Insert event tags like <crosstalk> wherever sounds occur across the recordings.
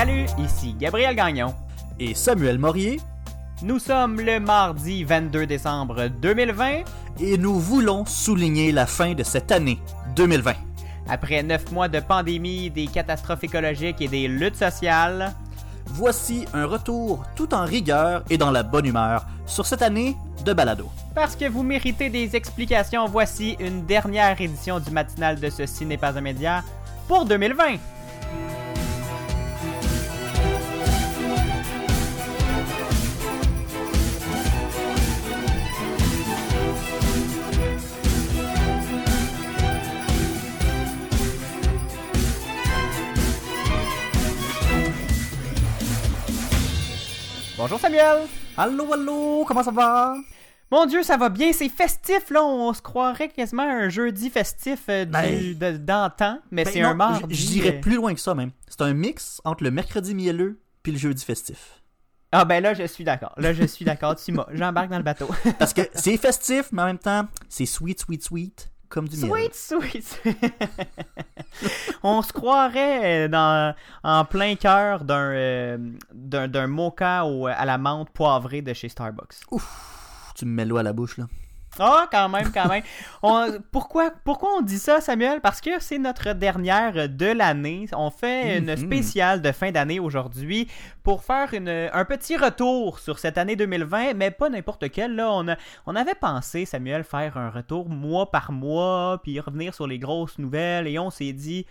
Salut, ici Gabriel Gagnon. Et Samuel Morier. Nous sommes le mardi 22 décembre 2020. Et nous voulons souligner la fin de cette année 2020. Après neuf mois de pandémie, des catastrophes écologiques et des luttes sociales, voici un retour tout en rigueur et dans la bonne humeur sur cette année de balado. Parce que vous méritez des explications, voici une dernière édition du matinal de Ceci n'est pas un média pour 2020. Bonjour Samuel. Allô, allô, comment ça va? Mon Dieu, ça va bien, c'est festif là, on se croirait quasiment un jeudi festif euh, ben, d'antan, mais ben c'est un mardi. Je dirais euh. plus loin que ça même. C'est un mix entre le mercredi mielleux puis le jeudi festif. Ah ben là, je suis d'accord. Là, je suis d'accord. tu J'embarque dans le bateau. Parce que c'est festif, mais en même temps, c'est sweet, sweet, sweet comme du Sweet, sweet. <laughs> On se croirait dans, en plein cœur d'un, euh, d'un, mocha à la menthe poivrée de chez Starbucks. Ouf, tu me mets l'eau à la bouche là. Ah, quand même, quand même. <laughs> pourquoi, pourquoi on dit ça, Samuel? Parce que c'est notre dernière de l'année. On fait une mhm. spéciale de fin d'année aujourd'hui pour faire une, un petit retour sur cette année 2020, mais pas n'importe quelle. Là, on, on avait pensé, Samuel, faire un retour mois par mois, puis revenir sur les grosses nouvelles, et on s'est dit,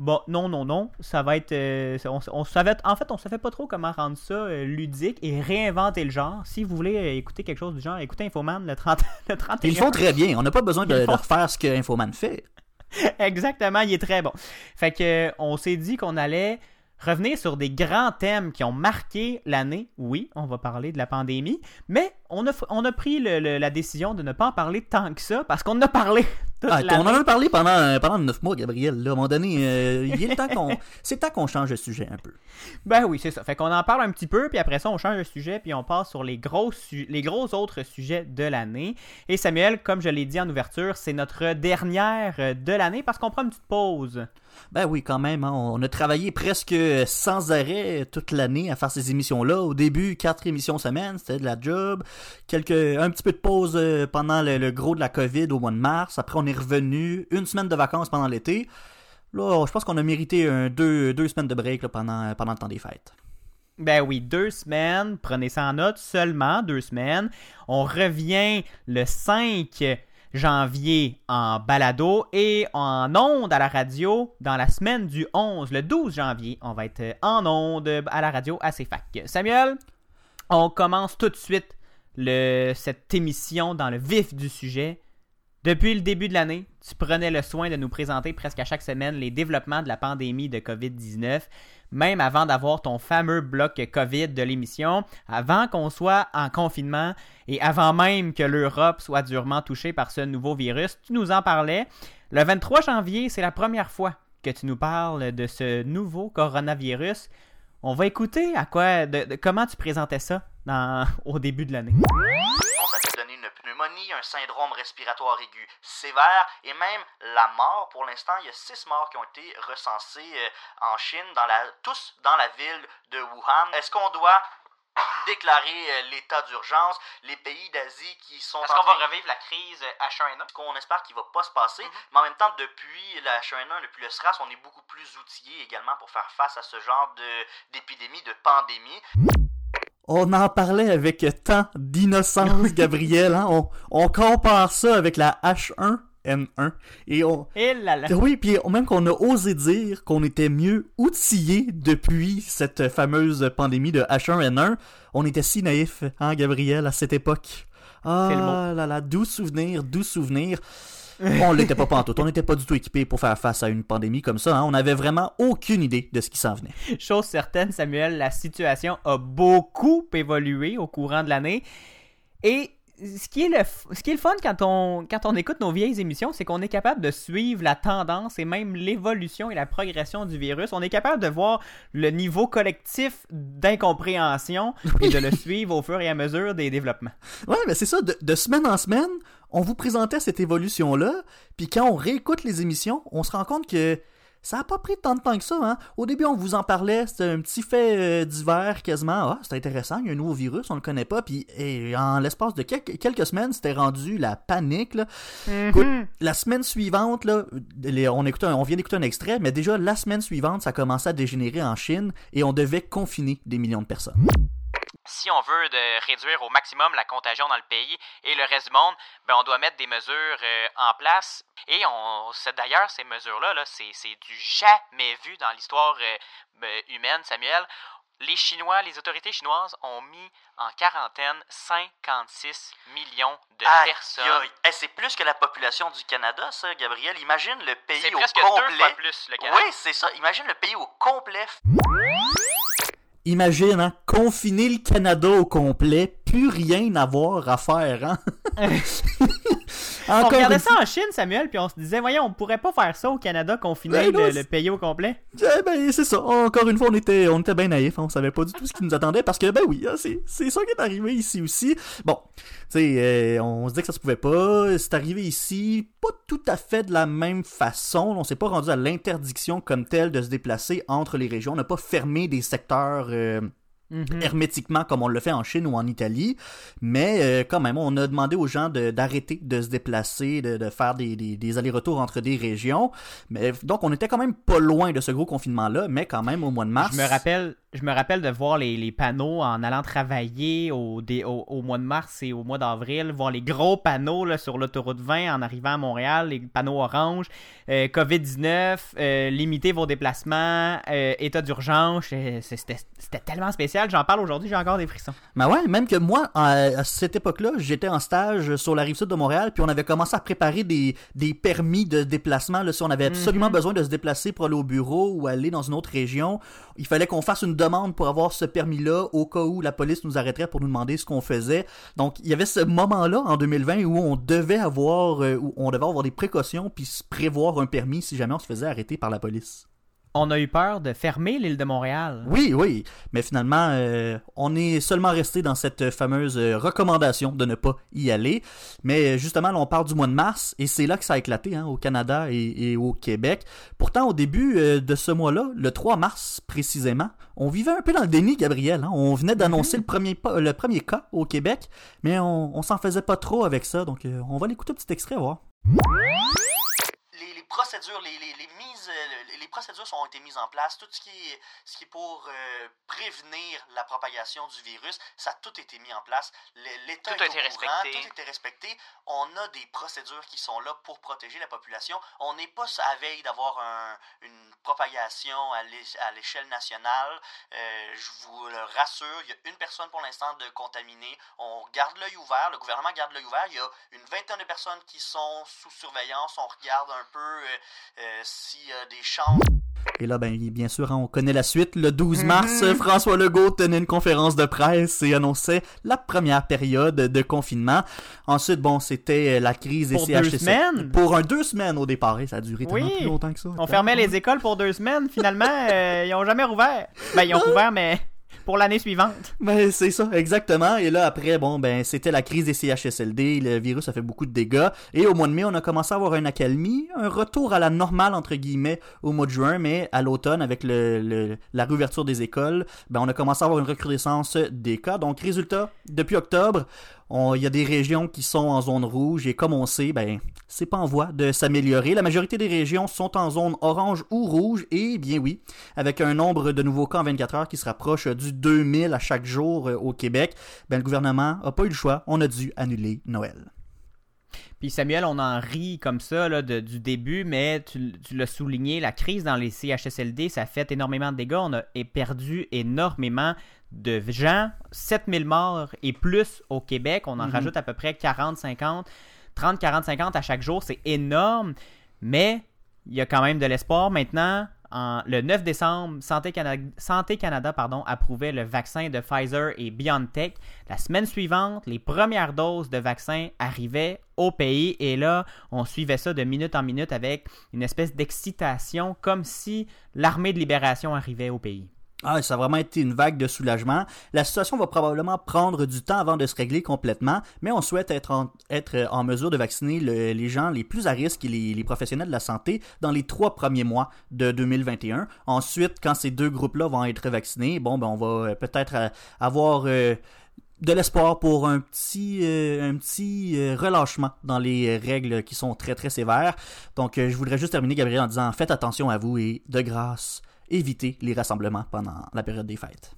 Bon, non, non, non. Ça va être. Euh, on, savait, en fait, on savait pas trop comment rendre ça euh, ludique et réinventer le genre. Si vous voulez euh, écouter quelque chose du genre, écoutez Infoman le 30, <laughs> le 31. Ils font très bien. On n'a pas besoin de, de, refaire ce que Infoman fait. <laughs> Exactement, il est très bon. Fait que on s'est dit qu'on allait revenir sur des grands thèmes qui ont marqué l'année. Oui, on va parler de la pandémie, mais on a, on a pris la décision de ne pas en parler tant que ça parce qu'on en a parlé. Ah, on en a parlé pendant, pendant 9 mois, Gabriel. Là, à un moment donné, euh, il est temps qu'on, <laughs> c'est temps qu'on change de sujet un peu. Ben oui, c'est ça. Fait qu'on en parle un petit peu, puis après ça, on change de sujet, puis on passe sur les gros, les gros autres sujets de l'année. Et Samuel, comme je l'ai dit en ouverture, c'est notre dernière de l'année parce qu'on prend une petite pause. Ben oui, quand même. Hein. On a travaillé presque sans arrêt toute l'année à faire ces émissions-là. Au début, quatre émissions semaine, c'était de la job. Quelques, un petit peu de pause euh, pendant le, gros de la COVID au mois de mars. Après, on revenu. Une semaine de vacances pendant l'été. Là, je pense qu'on a mérité un, deux, deux semaines de break pendant, pendant le temps des fêtes. Ben oui, deux semaines. Prenez ça en note. Seulement deux semaines. On revient le 5 janvier en balado et en onde à la radio dans la semaine du 11, le 12 janvier. On va être en onde à la radio à CFAC. Samuel, on commence tout de suite le, cette émission dans le vif du sujet. Depuis le début de l'année, tu prenais le soin de nous présenter presque à chaque semaine les développements de la pandémie de COVID-19 même avant d'avoir ton fameux bloc COVID de l'émission, avant qu'on soit en confinement et avant même que l'Europe soit durement touchée par ce nouveau virus. Tu nous en parlais. Le 23 janvier, c'est la première fois que tu nous parles de ce nouveau coronavirus. On va écouter à quoi, de, comment tu présentais ça <laughs> au début de l'année un syndrome respiratoire aigu sévère et même la mort. Pour l'instant, il y a six morts qui ont été recensés euh, en Chine, dans la, tous dans la ville de Wuhan. Est-ce qu'on doit déclarer euh, l'état d'urgence, les pays d'Asie qui sont Est-ce qu'on va revivre la crise H1N1 Ce qu'on espère qu'il va pas se passer, mm-hmm. mais en même temps depuis la H1N1, depuis le SRAS, on est beaucoup plus outillé également pour faire face à ce genre de d'épidémie, de pandémie on en parlait avec tant d'innocence, Gabriel. Hein? On, on, compare ça avec la H1N1. Et on. Et là là. Oui, puis même qu'on a osé dire qu'on était mieux outillé depuis cette fameuse pandémie de H1N1. On était si naïf, hein, Gabriel, à cette époque. Ah là là, doux souvenir, doux souvenir. <laughs> on l'était pas pantoute. On n'était pas du tout équipé pour faire face à une pandémie comme ça. Hein. On n'avait vraiment aucune idée de ce qui s'en venait. Chose certaine, Samuel, la situation a beaucoup évolué au courant de l'année. Et ce qui est le, ce qui est le fun quand on, quand on écoute nos vieilles émissions, c'est qu'on est capable de suivre la tendance et même l'évolution et la progression du virus. On est capable de voir le niveau collectif d'incompréhension et de le suivre au fur et à mesure des développements. Ouais, mais c'est ça, de, de, semaine en semaine, on vous présentait cette évolution-là, puis quand on réécoute les émissions, on se rend compte que ça a pas pris tant de temps que ça. Hein? Au début, on vous en parlait, c'était un petit fait euh, divers quasiment. Ah, c'est intéressant, il y a un nouveau virus, on le connaît pas. Puis et en l'espace de quelques, quelques semaines, c'était rendu la panique. Là. Écoute, la semaine suivante, là, les- on, écoute un- on vient d'écouter un extrait, mais déjà la semaine suivante, ça commençait à dégénérer en Chine et on devait confiner des millions de personnes. Si on veut de réduire au maximum la contagion dans le pays et le reste du monde, ben on doit mettre des mesures euh, en place. Et on c'est d'ailleurs ces mesures-là, là, c'est, c'est du jamais vu dans l'histoire euh, ben, humaine, Samuel. Les Chinois, les autorités chinoises ont mis en quarantaine 56 millions de Aïe, personnes. Eh, c'est plus que la population du Canada, ça, Gabriel. Imagine le pays C'est au presque deux complet. fois plus le Canada. Oui, c'est ça. Imagine le pays au complet. Imagine, hein, confiner le Canada au complet, plus rien avoir à faire, hein? <laughs> <laughs> On regardait une ça en Chine, Samuel, puis on se disait, voyons, on pourrait pas faire ça au Canada, confiner Ben non, le, le pays au complet. Eh ben, c'est ça. Encore une fois, on était, on était bien naïfs. hein. On savait pas du tout ce qui nous attendait parce que, ben oui, hein, c'est, c'est ça qui est arrivé ici aussi. Bon, tu sais, euh, on se dit que ça se pouvait pas. C'est arrivé ici, pas tout à fait de la même façon. On s'est pas rendu à l'interdiction comme telle de se déplacer entre les régions. On n'a pas fermé des secteurs. euh, Mhm. hermétiquement comme on le fait en Chine ou en Italie, mais euh, quand même, on a demandé aux gens de- d'arrêter de, se déplacer, de, de faire des, des- des allers-retours entre des régions. Mais donc, on était quand même pas loin de ce gros confinement-là, mais quand même au mois de mars. Je me rappelle, je me rappelle de voir les, les panneaux en allant travailler au, dé- au, au mois de mars et au mois d'avril, voir les gros panneaux là, sur l'autoroute 20 en arrivant à Montréal, les panneaux orange, euh, COVID-19, euh, limitez vos déplacements, euh, état d'urgence, c'était tellement spécial, j'en parle aujourd'hui, j'ai encore des frissons. Ben ouais, même que moi, à, cette époque-là, j'étais en stage sur la rive sud de Montréal, puis on avait commencé à préparer des, des permis de déplacement. Là, si on avait absolument Mhm. besoin de se déplacer pour aller au bureau ou aller dans une autre région, il fallait qu'on fasse une demande pour avoir ce permis-là au cas où la police nous arrêterait pour nous demander ce qu'on faisait. Donc, il y avait ce moment-là en 2020 où on devait avoir, euh, où on devait avoir des précautions puis prévoir un permis si jamais on se faisait arrêter par la police. On a eu peur de fermer l'île de Montréal. Oui, oui, mais finalement, euh, on est seulement resté dans cette fameuse euh, recommandation de ne pas y aller. Mais euh, justement, là, on parle du mois de mars, et c'est là que ça a éclaté hein, au Canada et, et au Québec. Pourtant, au début euh, de ce mois-là, le 3 mars précisément, on vivait un peu dans le déni, Gabriel. hein. On venait d'annoncer le, premier, le premier cas au Québec, mais on, on s'en faisait pas trop avec ça. Donc, euh, on va l'écouter un petit extrait, voir. Procédures, les, les, les mises, euh, les, procédures ont été mises en place. Tout ce qui est, ce qui est pour euh, prévenir la propagation du virus, ça a tout été mis en place. L'État Tout a est été au courant, respecté. tout a été respecté. On a des procédures qui sont là pour protéger la population. On n'est pas à veille d'avoir un- une propagation à l'é- à l'échelle nationale. Euh, je vous le rassure, il y a une personne pour l'instant de contaminée. On garde l'œil ouvert, le gouvernement garde l'œil ouvert. Il y a une vingtaine de personnes qui sont sous surveillance. On regarde un peu s'il y a des chances. Et là, ben, bien sûr, hein, on connaît la suite. Le 12 Mhm. mars, euh, François Legault tenait une conférence de presse et annonçait la première période de confinement. Ensuite, bon, c'était euh, la crise des Pour deux CHSLD. semaines? Pour un deux semaines au départ. Et ça a duré tellement Oui. plus longtemps que ça. On fermait les écoles pour deux semaines, finalement, euh, ils ont jamais rouvert. Ben, ils ont <laughs> rouvert, mais pour l'année suivante. Mais c'est ça, exactement. Et là, après, bon, ben, c'était la crise des CHSLD. Le virus a fait beaucoup de dégâts. Et au mois de mai, on a commencé à avoir une accalmie, un retour à la normale, entre guillemets, au mois de juin. Mais à l'automne, avec le, le- la réouverture des écoles, ben, on a commencé à avoir une recrudescence des cas. Donc, résultat, depuis octobre, il y a des régions qui sont en zone rouge. Et comme on sait, ben, c'est pas en voie de s'améliorer. La majorité des régions sont en zone orange ou rouge. Et bien oui, avec un nombre de nouveaux cas en 24 heures qui se rapproche du 2000 à chaque jour euh, au Québec, ben, le gouvernement a pas eu le choix. On a dû annuler Noël. Puis Samuel, on en rit comme ça là, du début, mais tu, l'as souligné, la crise dans les CHSLD, ça fait énormément de dégâts. On a perdu énormément de gens, 7000 morts et plus au Québec. On en Mhm. rajoute à peu près 40, 50, 30, 40, 50 à chaque jour. C'est énorme, mais il y a quand même de l'espoir. Maintenant, en- le 9 décembre, Santé Canada, Santé Canada pardon, approuvait le vaccin de Pfizer et BioNTech. La semaine suivante, les premières doses de vaccins arrivaient au pays et là, on suivait ça de minute en minute avec une espèce d'excitation comme si l'armée de libération arrivait au pays. Ah, ça a vraiment été une vague de soulagement. La situation va probablement prendre du temps avant de se régler complètement, mais on souhaite être en, être en mesure de vacciner le- les gens les plus à risque et les, professionnels de la santé dans les trois premiers mois de 2021. Ensuite, quand ces deux groupes-là vont être vaccinés, bon, ben, on va euh, peut-être euh, avoir euh, de l'espoir pour un petit, euh, un petit euh, relâchement dans les euh, règles qui sont très très sévères. Donc, euh, je voudrais juste terminer, Gabriel, en disant faites attention à vous et de grâce, évitez les rassemblements pendant la période des fêtes.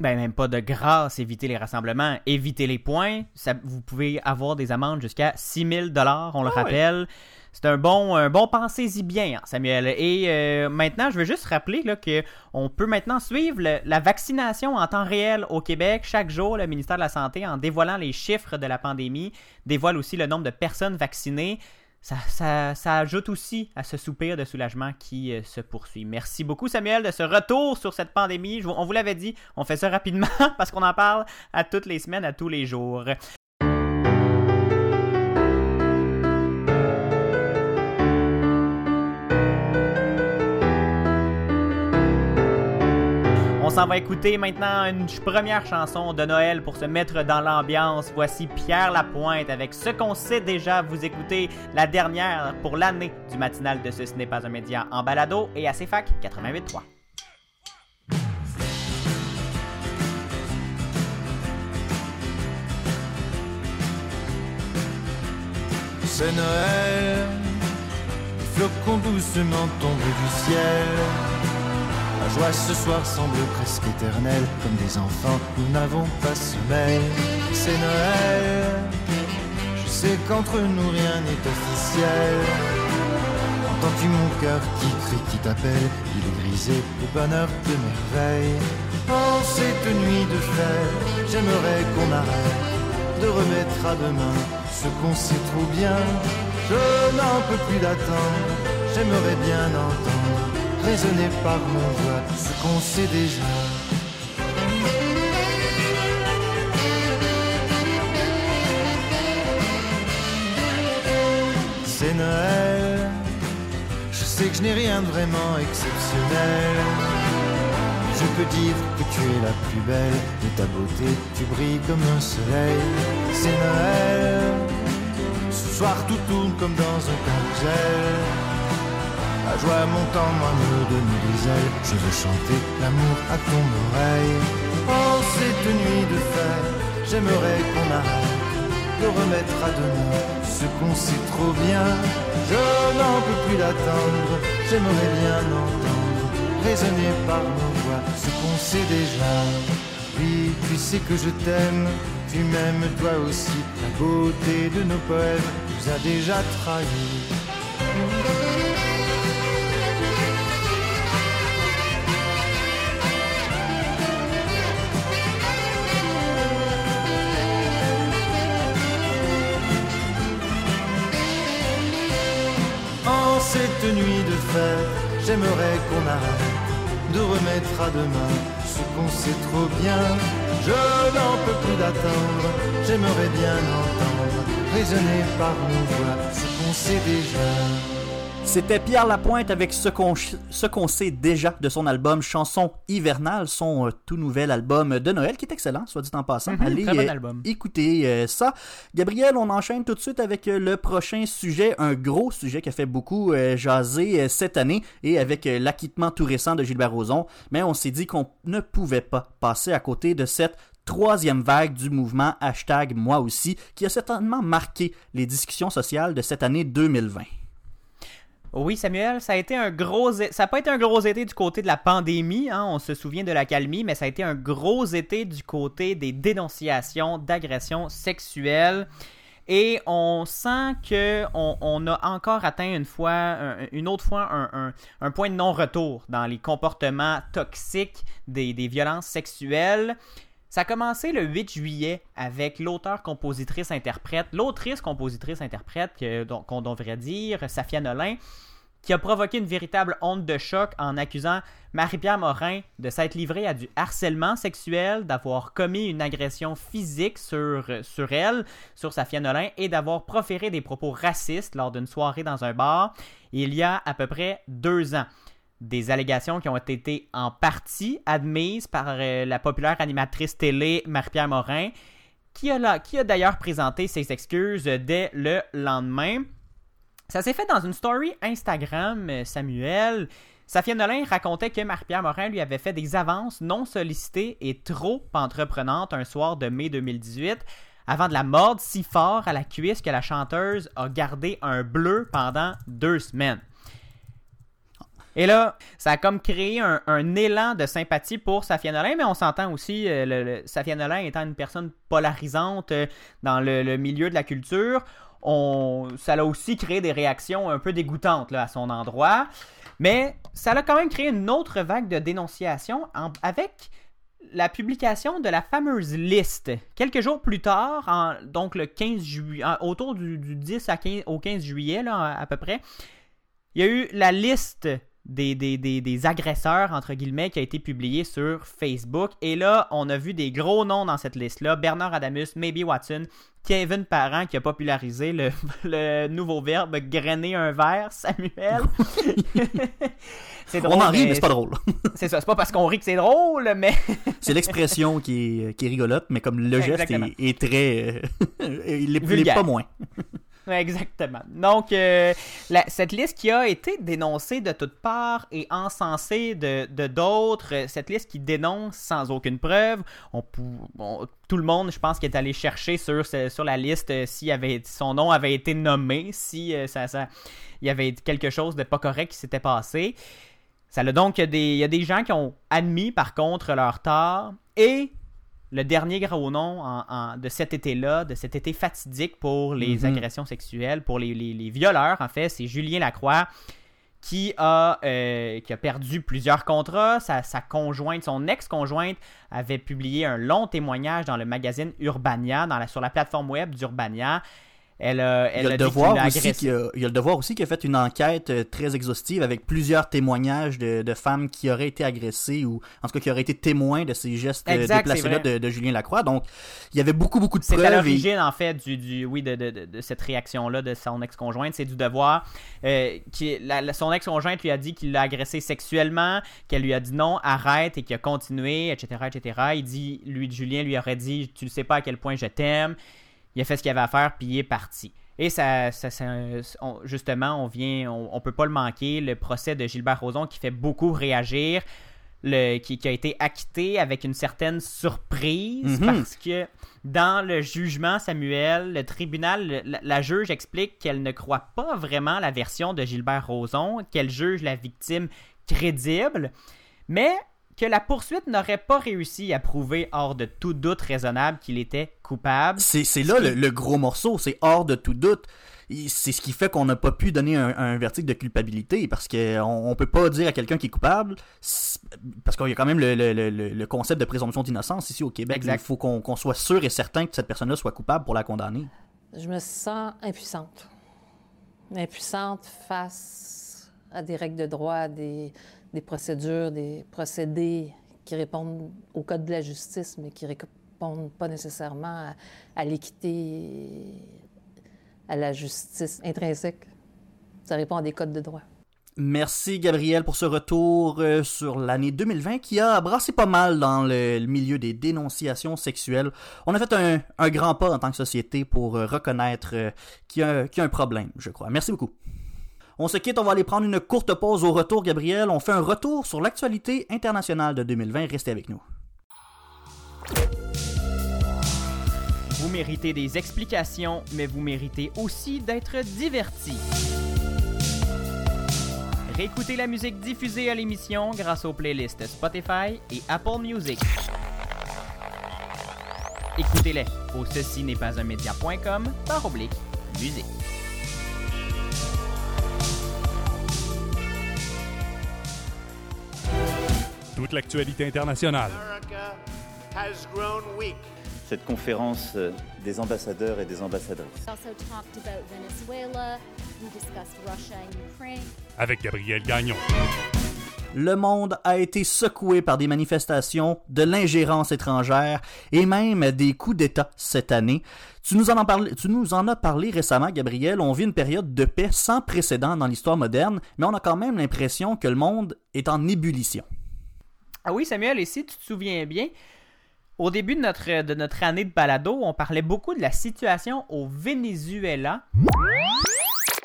Ben, même pas de grâce, éviter les rassemblements, éviter les points. Ça, vous pouvez avoir des amendes jusqu'à 6000 dollars, on le Ah ouais. rappelle. C'est un bon, un bon pensez-y bien, hein, Samuel. Et euh, maintenant, je veux juste rappeler là, que on peut maintenant suivre le- la vaccination en temps réel au Québec. Chaque jour, le ministère de la Santé, en dévoilant les chiffres de la pandémie, dévoile aussi le nombre de personnes vaccinées. Ça, ça, ça ajoute aussi à ce soupir de soulagement qui euh, se poursuit. Merci beaucoup, Samuel, de ce retour sur cette pandémie. On vous l'avait dit, on fait ça rapidement <laughs> parce qu'on en parle à toutes les semaines, à tous les jours. S'en va écouter maintenant une première chanson de Noël pour se mettre dans l'ambiance. Voici Pierre Lapointe avec ce qu'on sait déjà. Vous écoutez la dernière pour l'année du matinal de Ce, ce n'est pas un média en balado et à CFAC 88.3. C'est Noël, flocons doucement tombent du ciel. La joie ce soir semble presque éternelle, comme des enfants, nous n'avons pas sommeil. C'est Noël, je sais qu'entre nous rien n'est officiel. Entends-tu mon cœur qui crie, qui t'appelle? Il est grisé au bonheur de merveille. En cette nuit de fête, j'aimerais qu'on arrête de remettre à demain ce qu'on sait trop bien. Je n'en peux plus d'attendre, j'aimerais bien entendre résonner par mon voix ce qu'on sait déjà. C'est Noël, je sais que je n'ai rien de vraiment exceptionnel. Je peux dire que tu es la plus belle de ta beauté, tu brilles comme un soleil. C'est Noël, ce soir tout tourne comme dans un carrousel. La joie monte en moi, me donne des ailes. Je veux chanter l'amour à ton oreille. En cette nuit de fête, j'aimerais qu'on arrête de remettre à demain ce qu'on sait trop bien. Je n'en peux plus d'attendre, j'aimerais bien entendre résonner par nos voix ce qu'on sait déjà. Oui, tu sais que je t'aime, tu m'aimes toi aussi. La beauté de nos poèmes nous a déjà trahis. Nuit de fête, j'aimerais qu'on arrête de remettre à demain ce qu'on sait trop bien. Je n'en peux plus d'attendre, j'aimerais bien entendre résonner par nos voix ce qu'on sait déjà. C'était Pierre Lapointe avec ce qu'on sait déjà de son album Chanson hivernale, son euh, tout nouvel album de Noël qui est excellent, soit dit en passant. Mhm, Allez très bon euh, album. écouter euh, ça. Gabriel, on enchaîne tout de suite avec le prochain sujet, un gros sujet qui a fait beaucoup jaser cette année et avec l'acquittement tout récent de Gilbert Rozon, mais on s'est dit qu'on ne pouvait pas passer à côté de cette troisième vague du mouvement hashtag moi aussi qui a certainement marqué les discussions sociales de cette année 2020. Oui, Samuel, ça a été un gros. Ça n'a pas été un gros été du côté de la pandémie, hein, on se souvient de la calmie, mais ça a été un gros été du côté des dénonciations d'agressions sexuelles. Et on sent que on, a encore atteint une fois, un- une autre fois, un, point de non-retour dans les comportements toxiques des violences sexuelles. Ça a commencé le 8 juillet avec l'auteur, compositrice, interprète, l'autrice, compositrice, interprète, que- donc, qu'on devrait dire, Safia Nolin, qui a provoqué une véritable onde de choc en accusant Marie-Pierre Morin de s'être livrée à du harcèlement sexuel, d'avoir commis une agression physique sur, sur elle, sur Safia Nolin, et d'avoir proféré des propos racistes lors d'une soirée dans un bar il y a à peu près deux ans. Des allégations qui ont été en partie admises par euh, la populaire animatrice télé Marie-Pierre Morin, qui a, d'ailleurs présenté ses excuses dès le lendemain. Ça s'est fait dans une story Instagram, euh, Samuel. Safia Nolin racontait que Marie-Pierre Morin lui avait fait des avances non sollicitées et trop entreprenantes un soir de mai 2018 avant de la mordre si fort à la cuisse que la chanteuse a gardé un bleu pendant deux semaines. Et là, ça a comme créé un, élan de sympathie pour Safia Nolin, mais on s'entend aussi, euh, le, étant une personne polarisante euh, dans le, milieu de la culture, ça a aussi créé des réactions un peu dégoûtantes à son endroit. Mais ça a quand même créé une autre vague de dénonciation avec la publication de la fameuse liste. Quelques jours plus tard, donc le 15 juillet, autour du, du 10 à 15, au 15 juillet à peu près, il y a eu la liste des, des, des, des agresseurs, entre guillemets, qui a été publiée sur Facebook. Et là, on a vu des gros noms dans cette liste-là. Bernard Adamus, Maybe Watson, Kevin Parent qui a popularisé le, <laughs> le nouveau verbe grainer un verre, Samuel. <laughs> c'est On en rit, mais c'est pas drôle. <laughs> C'est ça, c'est pas parce qu'on rit que c'est drôle, mais C'est l'expression qui est, qui est rigolote, mais comme le geste est, est très. euh, il l'est pas moins. Exactement. Donc, euh, cette liste qui a été dénoncée de toutes parts et encensée de d'autres, euh, cette liste qui dénonce sans aucune preuve, on, tout le monde, je pense, qui est allé chercher sur, sur la liste euh, si avait, son nom avait été nommé, si ça, ça, il y avait quelque chose de pas correct qui s'était passé. Ça a donc il y des, il y a des gens qui ont admis par contre leur tort et le dernier gros nom en- en- de cet été-là, de cet été fatidique pour les Mhm. agressions sexuelles, pour les, les- les violeurs, en fait, c'est Julien Lacroix qui a, euh, qui a perdu plusieurs contrats. Sa, sa conjointe, son ex-conjointe, avait publié un long témoignage dans le magazine Urbania, dans la, sur la plateforme web d'Urbania. Elle a, Il y, a le devoir aussi qui a, il y a le devoir aussi qui a fait une enquête euh, très exhaustive avec plusieurs témoignages de, de femmes qui auraient été agressées ou en tout cas qui auraient été témoins de ces gestes euh, déplacés-là de, de Julien Lacroix. Donc, il y avait beaucoup, beaucoup de C'est à preuves. et- l'origine, en fait, du, du oui, de, cette réaction-là de son ex-conjointe. C'est du devoir. Euh, qui, la- la- son ex-conjointe lui a dit qu'il l'a agressé sexuellement, qu'elle lui a dit non, arrête, et qu'il a continué, etc., etc. Il dit, lui, Julien lui aurait dit, tu ne sais pas à quel point je t'aime. Il a fait ce qu'il avait à faire, puis il est parti. Et ça, ça, ça- on- justement, on vient, on, on peut pas le manquer, le procès de Gilbert Rozon qui fait beaucoup réagir, le, qui, qui a été acquitté avec une certaine surprise Mhm. parce que dans le jugement, Samuel, le tribunal, la, la juge explique qu'elle ne croit pas vraiment la version de Gilbert Rozon, qu'elle juge la victime crédible, mais que la poursuite n'aurait pas réussi à prouver hors de tout doute raisonnable qu'il était coupable. C'est c'est là le, le gros morceau, c'est hors de tout doute. C'est ce qui fait qu'on n'a pas pu donner un, un verdict de culpabilité parce qu'on on peut pas dire à quelqu'un qui est coupable parce qu'il y a quand même le, le- le- le concept de présomption d'innocence ici au Québec. Exact. Il faut qu'on qu'on soit sûr et certain que cette personne-là soit coupable pour la condamner. Je me sens impuissante. Impuissante face à des règles de droit, à des, des procédures, des procédés qui répondent au code de la justice, mais qui répondent pas nécessairement à, l'équité, à la justice intrinsèque. Ça répond à des codes de droit. Merci Gabriel pour ce retour euh, sur l'année 2020 qui a brassé pas mal dans le, milieu des dénonciations sexuelles. On a fait un, grand pas en tant que société pour euh, reconnaître euh, qu'il y a un problème, je crois. Merci beaucoup. On se quitte, on va aller prendre une courte pause au retour, Gabriel. On fait un retour sur l'actualité internationale de 2020. Restez avec nous. Vous méritez des explications, mais vous méritez aussi d'être divertis. Réécoutez la musique diffusée à l'émission grâce aux playlists Spotify et Apple Music. Écoutez-les au ceci n'est pas un média.com par oblique musique. Toute l'actualité internationale. America has grown weak. cette conférence euh, des ambassadeurs et des ambassadrices. We also talked about Venezuela. We discussed Russia and Ukraine. Avec Gabriel Gagnon. le monde a été secoué par des manifestations, de l'ingérence étrangère et même des coups d'État cette année. Tu nous, en as parlé, tu nous en as parlé récemment, Gabriel. On vit une période de paix sans précédent dans l'histoire moderne, mais on a quand même l'impression que le monde est en ébullition. Ah oui, Samuel, et si tu te souviens bien, au début de notre, de notre année de balado, on parlait beaucoup de la situation au Venezuela.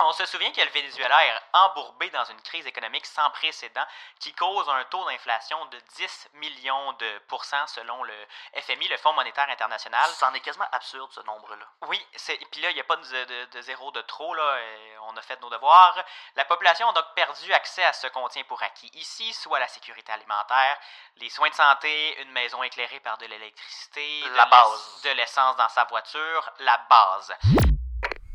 On se souvient que le Venezuela est embourbé dans une crise économique sans précédent qui cause un taux d'inflation de 10 millions de pourcents selon le FMI, le Fonds monétaire international. C'en est quasiment absurde ce nombre-là. Oui, puis là, il n'y a pas de, de- de zéro de trop, là. et on a fait nos devoirs. La population a donc perdu accès à ce qu'on tient pour acquis ici, soit la sécurité alimentaire, les soins de santé, une maison éclairée par de l'électricité, La base. de l'essence dans sa voiture, la base.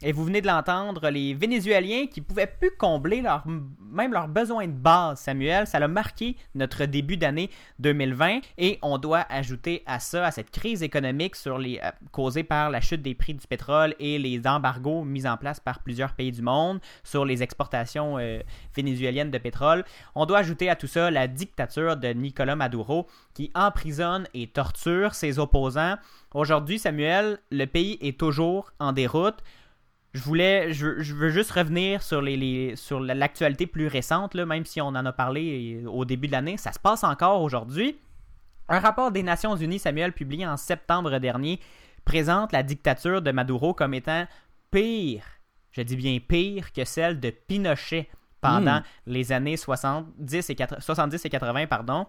Et vous venez de l'entendre, les Vénézuéliens qui pouvaient plus combler leur, même leurs besoins de base, Samuel, ça a marqué notre début d'année 2020 et on doit ajouter à ça, à cette crise économique sur les, euh, causée par la chute des prix du pétrole et les embargos mis en place par plusieurs pays du monde sur les exportations euh, vénézuéliennes de pétrole, on doit ajouter à tout ça la dictature de Nicolas Maduro qui emprisonne et torture ses opposants. Aujourd'hui, Samuel, le pays est toujours en déroute. Je voulais, je, je veux juste revenir sur les, les- sur l'actualité plus récente, là, même si on en a parlé euh, au début de l'année, ça se passe encore aujourd'hui. Un rapport des Nations Unies, Samuel, publié en septembre dernier, présente la dictature de Maduro comme étant pire, je dis bien pire, que celle de Pinochet pendant les années 70 et, 80 70 et 80. Pardon.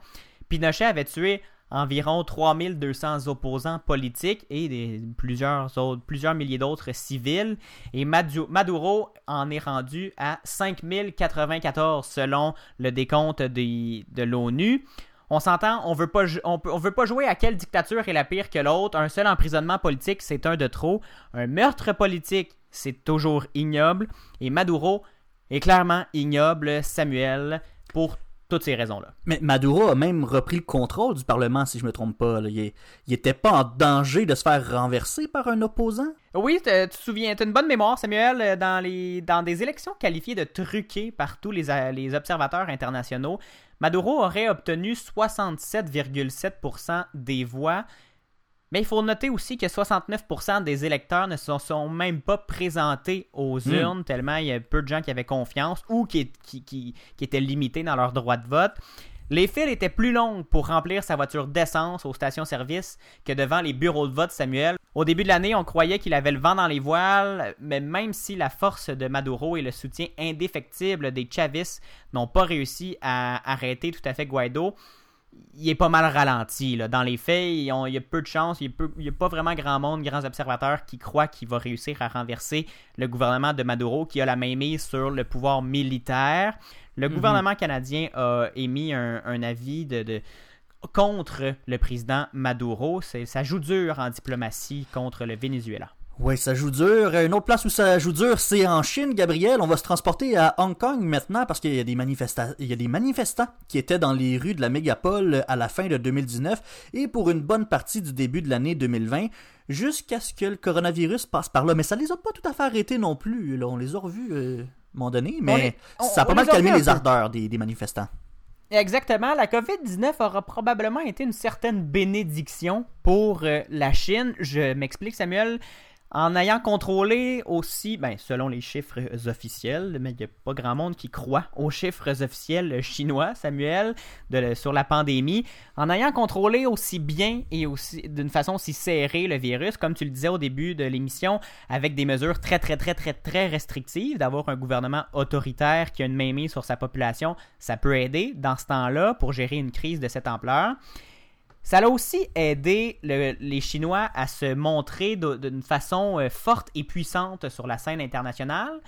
Pinochet avait tué environ 3200 opposants politiques et plusieurs, autres, plusieurs milliers d'autres civils. Et Madu- Maduro en est rendu à 5094 selon le décompte de l'ONU. On s'entend, on veut veut pas jouer à quelle dictature est la pire que l'autre. Un seul emprisonnement politique, c'est un de trop. Un meurtre politique, c'est toujours ignoble. Et Maduro est clairement ignoble, Samuel, pour toutes ces raisons-là. Mais Maduro a même repris le contrôle du Parlement, si je me trompe pas. là. Il, est- il était pas en danger de se faire renverser par un opposant? Oui, tu te souviens, tu as une bonne mémoire, Samuel, euh, dans, les, dans des élections qualifiées de truquées par tous les, euh, les observateurs internationaux. Maduro aurait obtenu 67,7% des voix. Mais il faut noter aussi que 69% des électeurs ne se sont même pas présentés aux Hmm. urnes, tellement il y a peu de gens qui avaient confiance ou qui, qui, qui- qui étaient limités dans leur droit de vote. Les files étaient plus longues pour remplir sa voiture d'essence aux stations-service que devant les bureaux de vote, Samuel. Au début de l'année, on croyait qu'il avait le vent dans les voiles, mais même si la force de Maduro et le soutien indéfectible des Chavistes n'ont pas réussi à arrêter tout à fait Guaido, il est pas mal ralenti. Là. Dans les faits, il y a peu de chance, il n'y a, pas vraiment grand monde, grands observateurs qui croient qu'il va réussir à renverser le gouvernement de Maduro qui a la main mise sur le pouvoir militaire. Le gouvernement canadien a émis un, un avis de, de- contre le président Maduro. Ça joue dur en diplomatie contre le Venezuela. Oui, ça joue dur. Une autre place où ça joue dur, c'est en Chine, Gabriel. On va se transporter à Hong Kong maintenant parce qu'il y a des manifestants, il y a des manifestants qui étaient dans les rues de la mégapole à la fin de 2019 et pour une bonne partie du début de l'année 2020 jusqu'à ce que le coronavirus passe par là. Mais ça les a pas tout à fait arrêtés non plus. Là, on les a revus euh, à un moment donné, mais les- on- ça a pas mal calmé les ardeurs des, des manifestants. Exactement. La COVID-19 aura probablement été une certaine bénédiction pour euh, la Chine. Je m'explique, Samuel. En ayant contrôlé aussi, ben, selon les chiffres officiels, mais il n'y a pas grand monde qui croit aux chiffres officiels chinois, Samuel, sur la pandémie, en ayant contrôlé aussi bien et aussi d'une façon aussi serrée le virus, comme tu le disais au début de l'émission, avec des mesures très très très très très restrictives, d'avoir un gouvernement autoritaire qui a une mainmise sur sa population, ça peut aider dans ce temps-là pour gérer une crise de cette ampleur. Ça a aussi aidé le- les Chinois à se montrer d'une façon euh, forte et puissante sur la scène internationale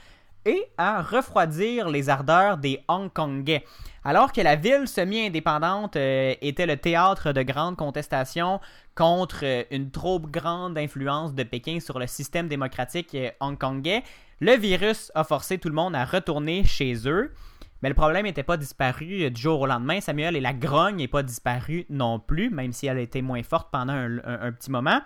et à refroidir les ardeurs des Hongkongais. Alors que la ville semi-indépendante euh, était le théâtre de grandes contestations contre euh, une trop grande influence de Pékin sur le système démocratique hongkongais, le virus a forcé tout le monde à retourner chez eux. Mais le problème n'était pas disparu euh, du jour au lendemain, Samuel, et la grogne n'est pas disparue non plus, même si elle a été moins forte pendant un, petit moment.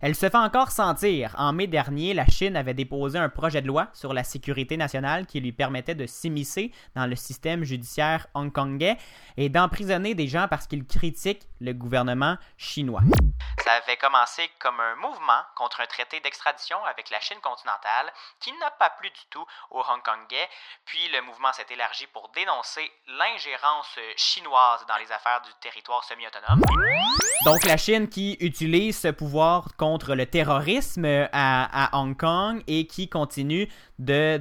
Elle se fait encore sentir. En mai dernier, la Chine avait déposé un projet de loi sur la sécurité nationale qui lui permettait de s'immiscer dans le système judiciaire hongkongais et d'emprisonner des gens parce qu'ils critiquent le gouvernement chinois. Ça avait commencé comme un mouvement contre un traité d'extradition avec la Chine continentale qui n'a pas plu du tout aux Hongkongais, puis le mouvement s'est élargi pour dénoncer l'ingérence chinoise dans les affaires du territoire semi-autonome. Donc la Chine qui utilise ce pouvoir contre le terrorisme à, Hong Kong et qui continue de,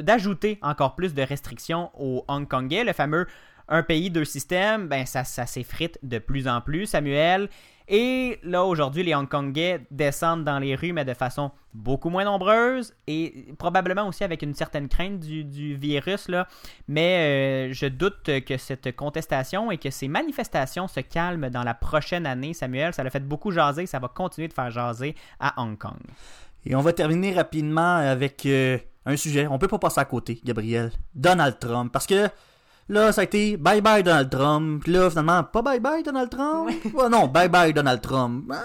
d'ajouter encore plus de restrictions aux Hongkongais. Le fameux un pays, deux systèmes, ben ça s'effrite de plus en plus, Samuel. Et là, aujourd'hui, les Hongkongais descendent dans les rues, mais de façon beaucoup moins nombreuse et probablement aussi avec une certaine crainte du, virus. Là. Mais euh, je doute que cette contestation et que ces manifestations se calment dans la prochaine année, Samuel. Ça l'a fait beaucoup jaser, ça va continuer de faire jaser à Hong Kong. Et on va terminer rapidement avec euh, un sujet. On peut pas passer à côté, Gabriel. Donald Trump. Parce que là, ça a été bye bye Donald Trump. Puis là, finalement, pas bye bye Donald Trump? Non, bye bye Donald Trump. Ah,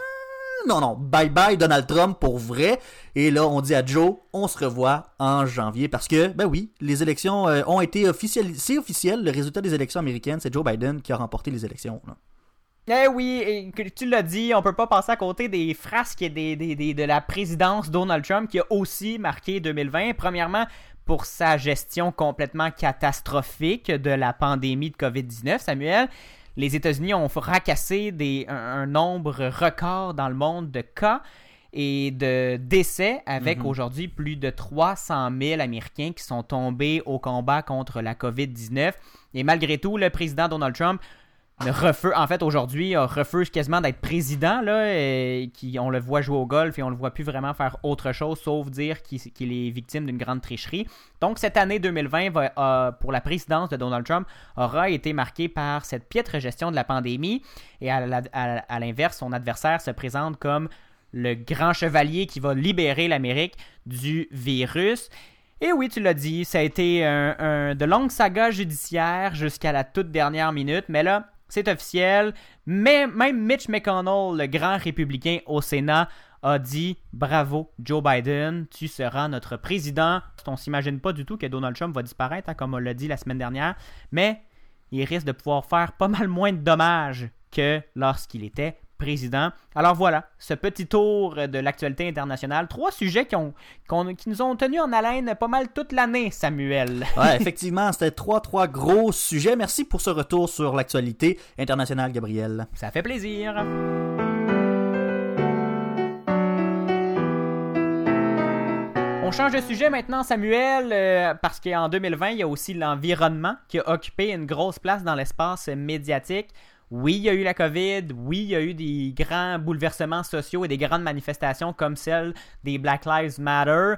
non, non, bye bye Donald Trump pour vrai. Et là, on dit à Joe, on se revoit en janvier. Parce que, ben oui, les élections euh, ont été officielles. C'est officiel, le résultat des élections américaines, c'est Joe Biden qui a remporté les élections. là. Eh oui, et tu l'as dit, on peut pas passer à côté des frasques et des, des- des- de la présidence Donald Trump qui a aussi marqué 2020. Premièrement, pour sa gestion complètement catastrophique de la pandémie de COVID-19, Samuel. Les États-Unis ont racassé des, un, un nombre record dans le monde de cas et de décès avec aujourd'hui plus de 300 000 Américains qui sont tombés au combat contre la COVID-19. Et malgré tout, le président Donald Trump en fait, aujourd'hui, refuse quasiment d'être président, là, et qui, on le voit jouer au golf et on le voit plus vraiment faire autre chose sauf dire qu'il est victime d'une grande tricherie. Donc, cette année 2020, va, pour la présidence de Donald Trump, aura été marquée par cette piètre gestion de la pandémie. Et à l'inverse, son adversaire se présente comme le grand chevalier qui va libérer l'Amérique du virus. Et oui, tu l'as dit, ça a été un- de longues sagas judiciaires jusqu'à la toute dernière minute, mais là, c'est officiel. Mais même Mitch McConnell, le grand républicain au Sénat, a dit bravo Joe Biden, tu seras notre président. On s'imagine pas du tout que Donald Trump va disparaître, hein, comme on l'a dit la semaine dernière, mais il risque de pouvoir faire pas mal moins de dommages que lorsqu'il était président. Alors voilà, ce petit tour de l'actualité internationale. Trois sujets qui, ont, qu'on- qui nous ont tenus en haleine pas mal toute l'année, Samuel. Ouais, <laughs> effectivement, c'était trois, trois gros sujets. Merci pour ce retour sur l'actualité internationale, Gabriel. Ça fait plaisir. On change de sujet maintenant, Samuel, euh, parce qu'en 2020, il y a aussi l'environnement qui a occupé une grosse place dans l'espace médiatique. Oui, il y a eu la COVID, oui, il y a eu des grands bouleversements sociaux et des grandes manifestations comme celle des Black Lives Matter,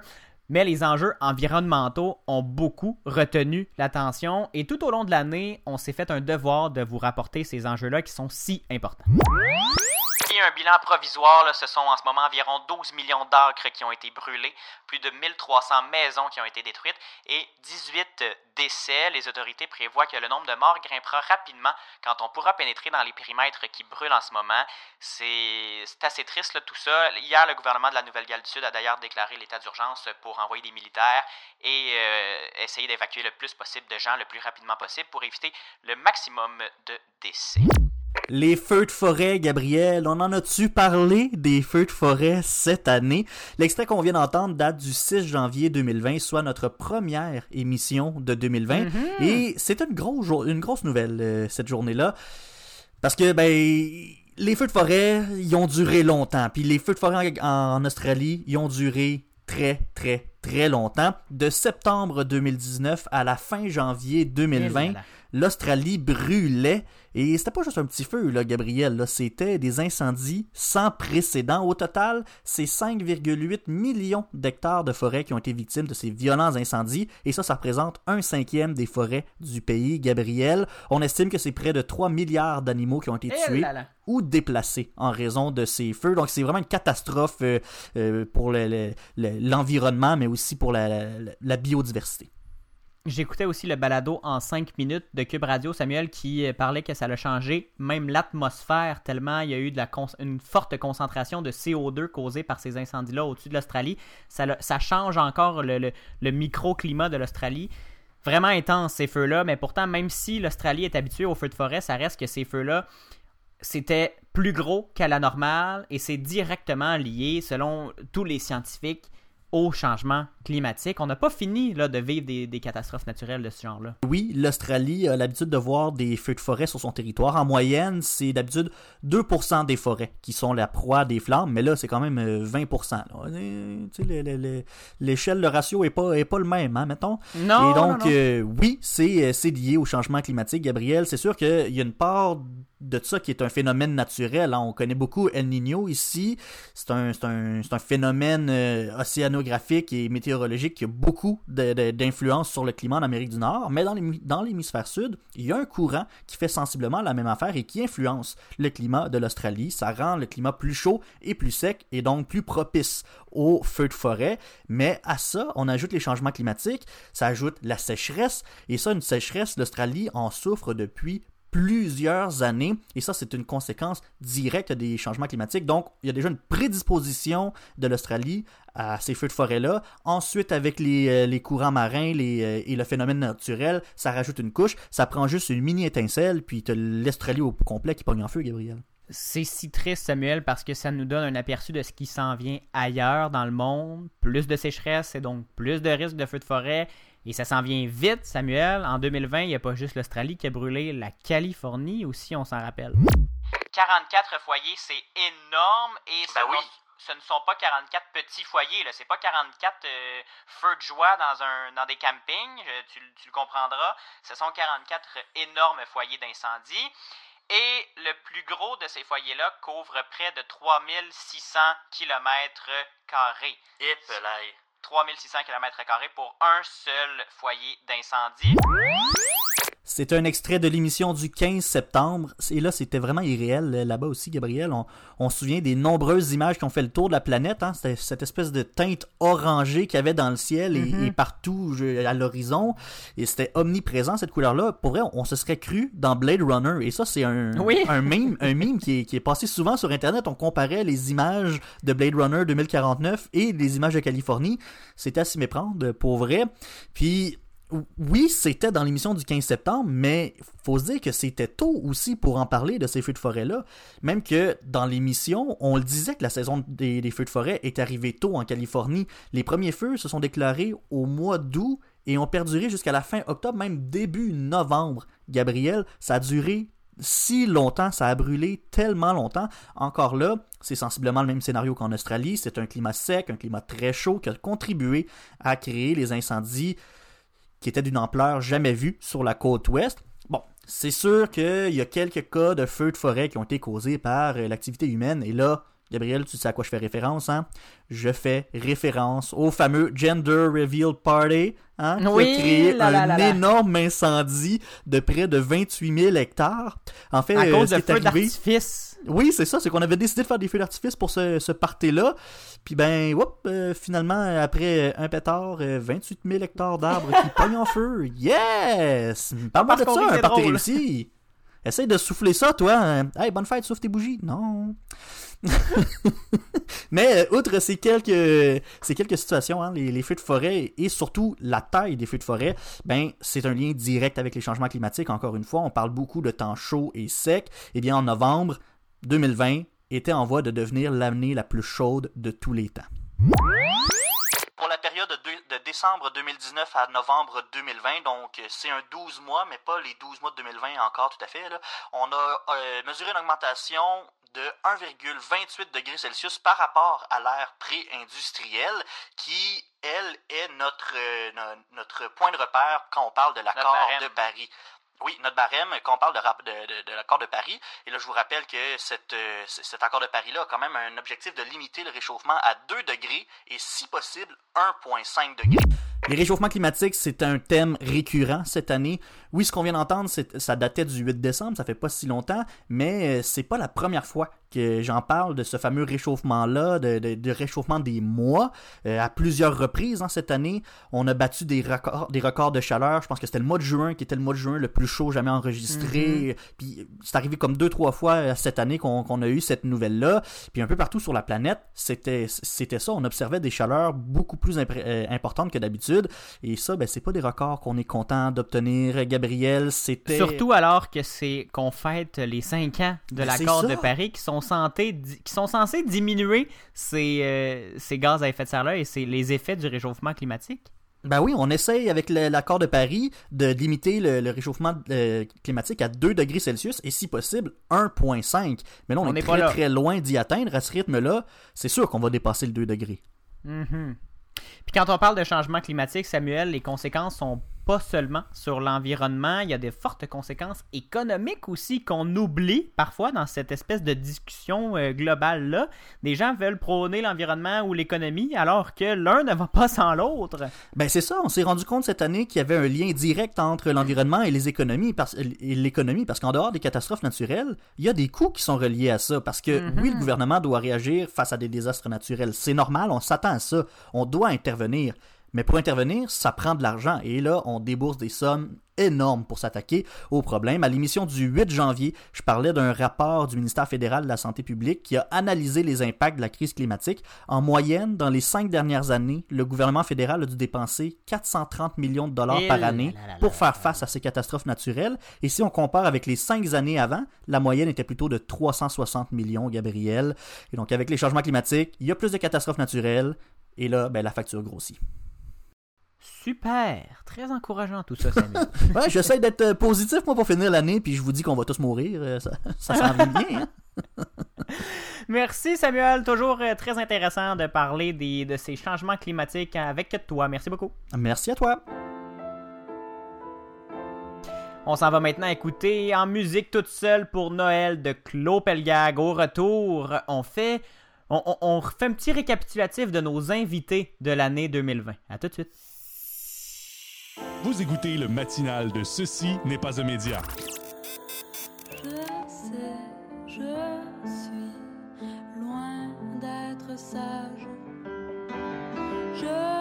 mais les enjeux environnementaux ont beaucoup retenu l'attention et tout au long de l'année, on s'est fait un devoir de vous rapporter ces enjeux-là qui sont si importants. Un bilan provisoire, ce sont en ce moment environ 12 millions d'acres qui ont été brûlés, plus de 1300 maisons qui ont été détruites et 18 décès. Les autorités prévoient que le nombre de morts grimpera rapidement quand on pourra pénétrer dans les périmètres qui brûlent en ce moment. C'est assez triste tout ça. Hier, le gouvernement de la Nouvelle-Galles du Sud a d'ailleurs déclaré l'état d'urgence pour envoyer des militaires et euh, essayer d'évacuer le plus possible de gens le plus rapidement possible pour éviter le maximum de décès. Les feux de forêt, Gabriel, on en a-tu parlé des feux de forêt cette année? L'extrait qu'on vient d'entendre date du 6 janvier 2020, soit notre première émission de 2020. Et c'est une grosse, une grosse nouvelle, euh, cette journée-là. Parce que, ben, les feux de forêt, ils ont duré longtemps. Puis les feux de forêt en, en Australie, ils ont duré très, très, très longtemps. De septembre 2019 à la fin janvier 2020, Et là là. l'Australie brûlait. Et c'était pas juste un petit feu, là, Gabriel. Là, c'était des incendies sans précédent. Au total, c'est 5,8 millions d'hectares de forêts qui ont été victimes de ces violents incendies. Et ça, ça représente un cinquième des forêts du pays, Gabriel. On estime que c'est près de 3 milliards d'animaux qui ont été Eh tués là là. ou déplacés en raison de ces feux. Donc c'est vraiment une catastrophe euh, euh, pour le- le- le- l'environnement, mais aussi pour la, la- la biodiversité. J'écoutais aussi le balado en 5 minutes de Cube Radio, Samuel, qui parlait que ça a changé même l'atmosphère tellement il y a eu la une forte concentration de CO2 causée par ces incendies-là au-dessus de l'Australie. Ça, change encore le microclimat de l'Australie. Vraiment intense ces feux-là, mais pourtant, même si l'Australie est habituée aux feux de forêt, ça reste que ces feux-là, c'était plus gros qu'à la normale et c'est directement lié, selon tous les scientifiques, au changement climatique. On n'a pas fini là, de vivre des, des catastrophes naturelles de ce genre-là. Oui, l'Australie a l'habitude de voir des feux de forêt sur son territoire. En moyenne, c'est d'habitude 2% des forêts qui sont la proie des flammes, mais là, c'est quand même euh, 20%. là. Euh, L'échelle, le ratio est pas, est pas le même, hein, mettons. Non, Et donc, non, non. euh, oui, c'est euh, c'est lié au changement climatique, Gabriel. C'est sûr qu'il y a une part de ça qui est un phénomène naturel. hein. On connaît beaucoup El Niño ici. C'est un, phénomène euh, océanographique et météorologique qui a beaucoup d'influence sur le climat en Amérique du Nord. Mais dans l'hémisphère sud, il y a un courant qui fait sensiblement la même affaire et qui influence le climat de l'Australie. Ça rend le climat plus chaud et plus sec et donc plus propice aux feux de forêt. Mais à ça, on ajoute les changements climatiques, ça ajoute la sécheresse. Et ça, une sécheresse, l'Australie en souffre depuis plusieurs années. Et ça, c'est une conséquence directe des changements climatiques. Donc, il y a déjà une prédisposition de l'Australie à ces feux de forêt-là. Ensuite, avec les, euh, les courants marins les, euh, et le phénomène naturel, ça rajoute une couche. Ça prend juste une mini étincelle, puis tu l'Australie au complet qui pogne en feu, Gabriel. C'est si triste, Samuel, parce que ça nous donne un aperçu de ce qui s'en vient ailleurs dans le monde. Plus de sécheresse et donc plus de risques de feux de forêt. Et ça s'en vient vite, Samuel. En 2020, il n'y a pas juste l'Australie qui a brûlé, la Californie aussi, on s'en rappelle. 44 foyers, c'est énorme et Ben oui. ce ne sont pas 44 petits foyers, là. c'est pas 44 euh, feux de joie dans, un, dans des campings, tu, tu le comprendras. Ce sont 44 énormes foyers d'incendie. Et le plus gros de ces foyers-là couvre près de 3600 km carrés. Hip, là. 3600 km carrés pour un seul foyer d'incendie. C'est un extrait de l'émission du 15 septembre. Et là, c'était vraiment irréel euh, là-bas aussi, Gabriel. On, on se souvient des nombreuses images qui ont fait le tour de la planète. Hein. C'était cette espèce de teinte orangée qu'il y avait dans le ciel et, Mhm. et partout à l'horizon. Et c'était omniprésent, cette couleur-là. Pour vrai, on, on se serait cru dans Blade Runner. Et ça, c'est un, Oui. <laughs> un meme, un meme qui, est, qui est passé souvent sur Internet. On comparait les images de Blade Runner 2049 et les images de Californie. C'était à s'y méprendre, pour vrai. Puis oui, c'était dans l'émission du 15 septembre, mais faut se dire que c'était tôt aussi pour en parler de ces feux de forêt-là. Même que dans l'émission, on le disait que la saison des, des feux de forêt est arrivée tôt en Californie. Les premiers feux se sont déclarés au mois d'août et ont perduré jusqu'à la fin octobre, même début novembre. Gabriel, ça a duré si longtemps, ça a brûlé tellement longtemps. Encore là, c'est sensiblement le même scénario qu'en Australie. C'est un climat sec, un climat très chaud qui a contribué à créer les incendies qui étaient d'une ampleur jamais vue sur la côte ouest. Bon, c'est sûr qu'il y a quelques cas de feux de forêt qui ont été causés par euh, l'activité humaine. Et là, Gabriel, tu sais à quoi je fais référence, hein? Je fais référence au fameux Gender Reveal Party, hein? Qui Oui, a créé là, un là, là, là. énorme incendie de près de 28 000 hectares. En fait, À euh, cause de feux arrivé- d'artifice. Oui, c'est ça, c'est qu'on avait décidé de faire des feux d'artifice pour ce, ce party-là. Puis ben, whoop, euh, finalement, après un pétard, euh, 28 000 hectares d'arbres qui pognent en feu. Yes! Parle-moi parce de ça, un party drôle. réussi. Essaye de souffler ça, toi. Hey, bonne fête, souffle tes bougies. Non. <laughs> Mais euh, outre ces quelques, ces quelques situations, hein, les, les feux de forêt et surtout la taille des feux de forêt, ben c'est un lien direct avec les changements climatiques. Encore une fois, on parle beaucoup de temps chaud et sec. Eh bien, en novembre 2020 était en voie de devenir l'année la plus chaude de tous les temps. Pour la période de, de décembre 2019 à novembre 2020, donc euh, c'est un 12 mois, mais pas les 12 mois de 2020 encore tout à fait, là, on a euh, mesuré une augmentation de 1,28 degrés Celsius par rapport à l'ère pré-industrielle, qui, elle, est notre, euh, no- notre point de repère quand on parle de l'accord de Paris. Oui, notre barème, quand on parle de, de, l'accord de Paris. Et là, je vous rappelle que euh, cet accord de Paris-là a quand même un objectif de limiter le réchauffement à 2 degrés et, si possible, 1,5 degrés. Les réchauffements climatiques, c'est un thème récurrent cette année. Oui, ce qu'on vient d'entendre, ça datait du 8 décembre, ça fait pas si longtemps, mais euh, c'est pas la première fois que j'en parle de ce fameux réchauffement-là, de, de- de réchauffement des mois. Euh, à plusieurs reprises hein, cette année, on a battu des records, des records de chaleur. Je pense que c'était le mois de juin qui était le mois de juin le plus chaud jamais enregistré. Puis c'est arrivé comme deux, trois fois euh, cette année qu'on a eu cette nouvelle-là. Puis un peu partout sur la planète, c'était c'était ça. On observait des chaleurs beaucoup plus importantes que d'habitude. Et ça, ben, c'est pas des records qu'on est content d'obtenir. Gabriel, c'était... Surtout alors que c'est qu'on fête les 5 ans de Ben, l'accord de. Paris qui sont, qui censés diminuer ces, euh, ces gaz à effet de serre-là et c'est les effets du réchauffement climatique. Ben oui, on essaye avec l'accord de Paris de limiter le, le réchauffement euh, climatique à 2 degrés Celsius et si possible 1,5. Mais là, on, On est très très loin d'y atteindre. À ce rythme-là, c'est sûr qu'on va dépasser le 2 degrés. Mhm. Puis quand on parle de changement climatique, Samuel, les conséquences sont pas seulement sur l'environnement, il y a des fortes conséquences économiques aussi qu'on oublie parfois dans cette espèce de discussion euh, globale-là. Des gens veulent prôner l'environnement ou l'économie alors que l'un ne va pas sans l'autre. Ben c'est ça, on s'est rendu compte cette année qu'il y avait un lien direct entre l'environnement et les économies parce, et l'économie parce qu'en dehors des catastrophes naturelles, il y a des coûts qui sont reliés à ça parce que Mhm. oui, le gouvernement doit réagir face à des désastres naturels, c'est normal, on s'attend à ça, on doit intervenir. Mais pour intervenir, ça prend de l'argent et là, on débourse des sommes énormes pour s'attaquer au problème. À l'émission du 8 janvier, je parlais d'un rapport du ministère fédéral de la Santé publique qui a analysé les impacts de la crise climatique. En moyenne, dans les cinq dernières années, le gouvernement fédéral a dû dépenser 430 millions de dollars Et par là année pour faire face à ces catastrophes naturelles. Et si on compare avec les cinq années avant, la moyenne était plutôt de 360 millions, Gabriel. Et donc, avec les changements climatiques, il y a plus de catastrophes naturelles. Et là, ben, la facture grossit. Super, très encourageant tout ça, Samuel. <laughs> Ouais, j'essaie d'être euh, positif, moi, pour finir l'année, puis je vous dis qu'on va tous mourir. euh, Ça, ça s'en vient bien, hein? <laughs> Merci Samuel, toujours euh, très intéressant de parler des, de ces changements climatiques avec toi. Merci beaucoup. Merci à toi. On s'en va maintenant écouter en musique toute seule pour Noël de Claude Pelgag. Au retour, on fait, on, on- on fait un petit récapitulatif de nos invités de l'année 2020. À tout de suite. Vous écoutez le matinal de Ceci n'est pas un média. Je sais, je suis loin d'être sage. Je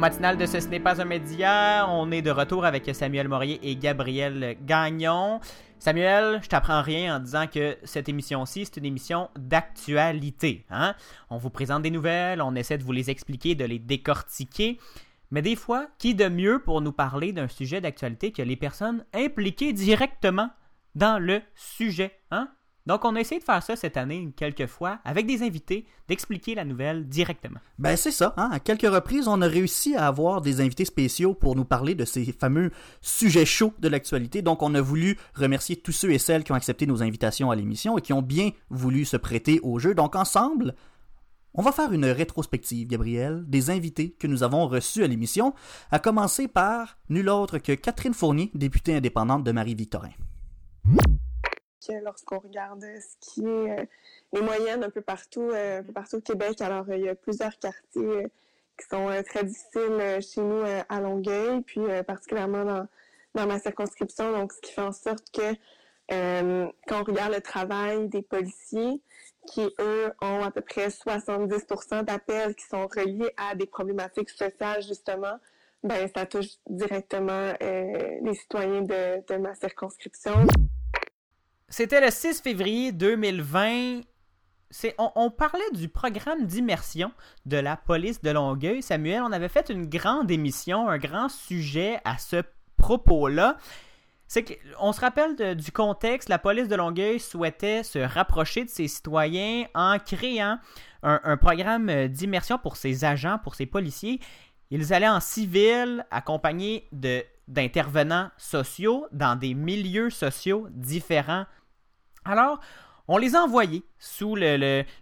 matinal de ce Ce n'est pas un média, on est de retour avec Samuel Morier et Gabriel Gagnon. Samuel, je t'apprends rien en disant que cette émission-ci, c'est une émission d'actualité. Hein? On vous présente des nouvelles, on essaie de vous les expliquer, de les décortiquer. Mais des fois, qui de mieux pour nous parler d'un sujet d'actualité que les personnes impliquées directement dans le sujet, hein? Donc, on a essayé de faire ça cette année quelques fois avec des invités, d'expliquer la nouvelle directement. Ben c'est ça, hein? à quelques reprises, on a réussi à avoir des invités spéciaux pour nous parler de ces fameux sujets chauds de l'actualité. Donc on a voulu remercier tous ceux et celles qui ont accepté nos invitations à l'émission et qui ont bien voulu se prêter au jeu. Donc ensemble, on va faire une rétrospective, Gabriel, des invités que nous avons reçus à l'émission, à commencer par nul autre que Catherine Fournier, députée indépendante de Marie-Victorin. Lorsqu'on regarde ce qui est euh, les moyennes un peu partout, euh, un peu partout au Québec. Alors, euh, il y a plusieurs quartiers qui sont très difficiles chez nous à Longueuil, puis particulièrement dans, dans ma circonscription. Donc, ce qui fait en sorte que quand on regarde le travail des policiers, qui eux ont à peu près 70% d'appels qui sont reliés à des problématiques sociales justement, ben ça touche directement les citoyens de, de ma circonscription. C'était le 6 février 2020. C'est, on, on parlait du programme d'immersion de la police de Longueuil. Samuel, on avait fait une grande émission, un grand sujet à ce propos-là. C'est qu'on se rappelle du contexte, la police de Longueuil souhaitait se rapprocher de ses citoyens en créant un, un programme d'immersion pour ses agents, pour ses policiers. Ils allaient en civil, accompagnés d'intervenants sociaux dans des milieux sociaux différents. Alors, on les a envoyés sous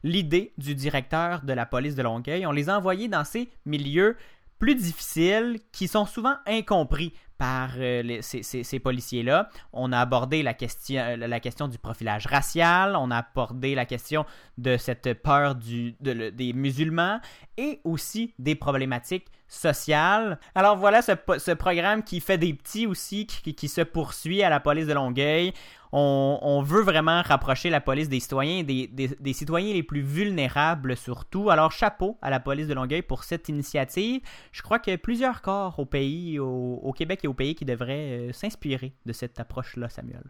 l'idée du directeur de la police de Longueuil. On les a envoyés dans ces milieux plus difficiles qui sont souvent incompris par euh, ces, policiers-là. On a abordé la question, euh, la question du profilage racial, on a abordé la question de cette peur des musulmans et aussi des problématiques sociales. Alors voilà ce, programme qui fait des petits aussi, qui, qui se poursuit à la police de Longueuil. On, veut vraiment rapprocher la police des citoyens, des, citoyens les plus vulnérables surtout. Alors chapeau à la police de Longueuil pour cette initiative. Je crois qu'il y a plusieurs corps au pays, au, au Québec et au pays qui devraient euh, s'inspirer de cette approche-là, Samuel.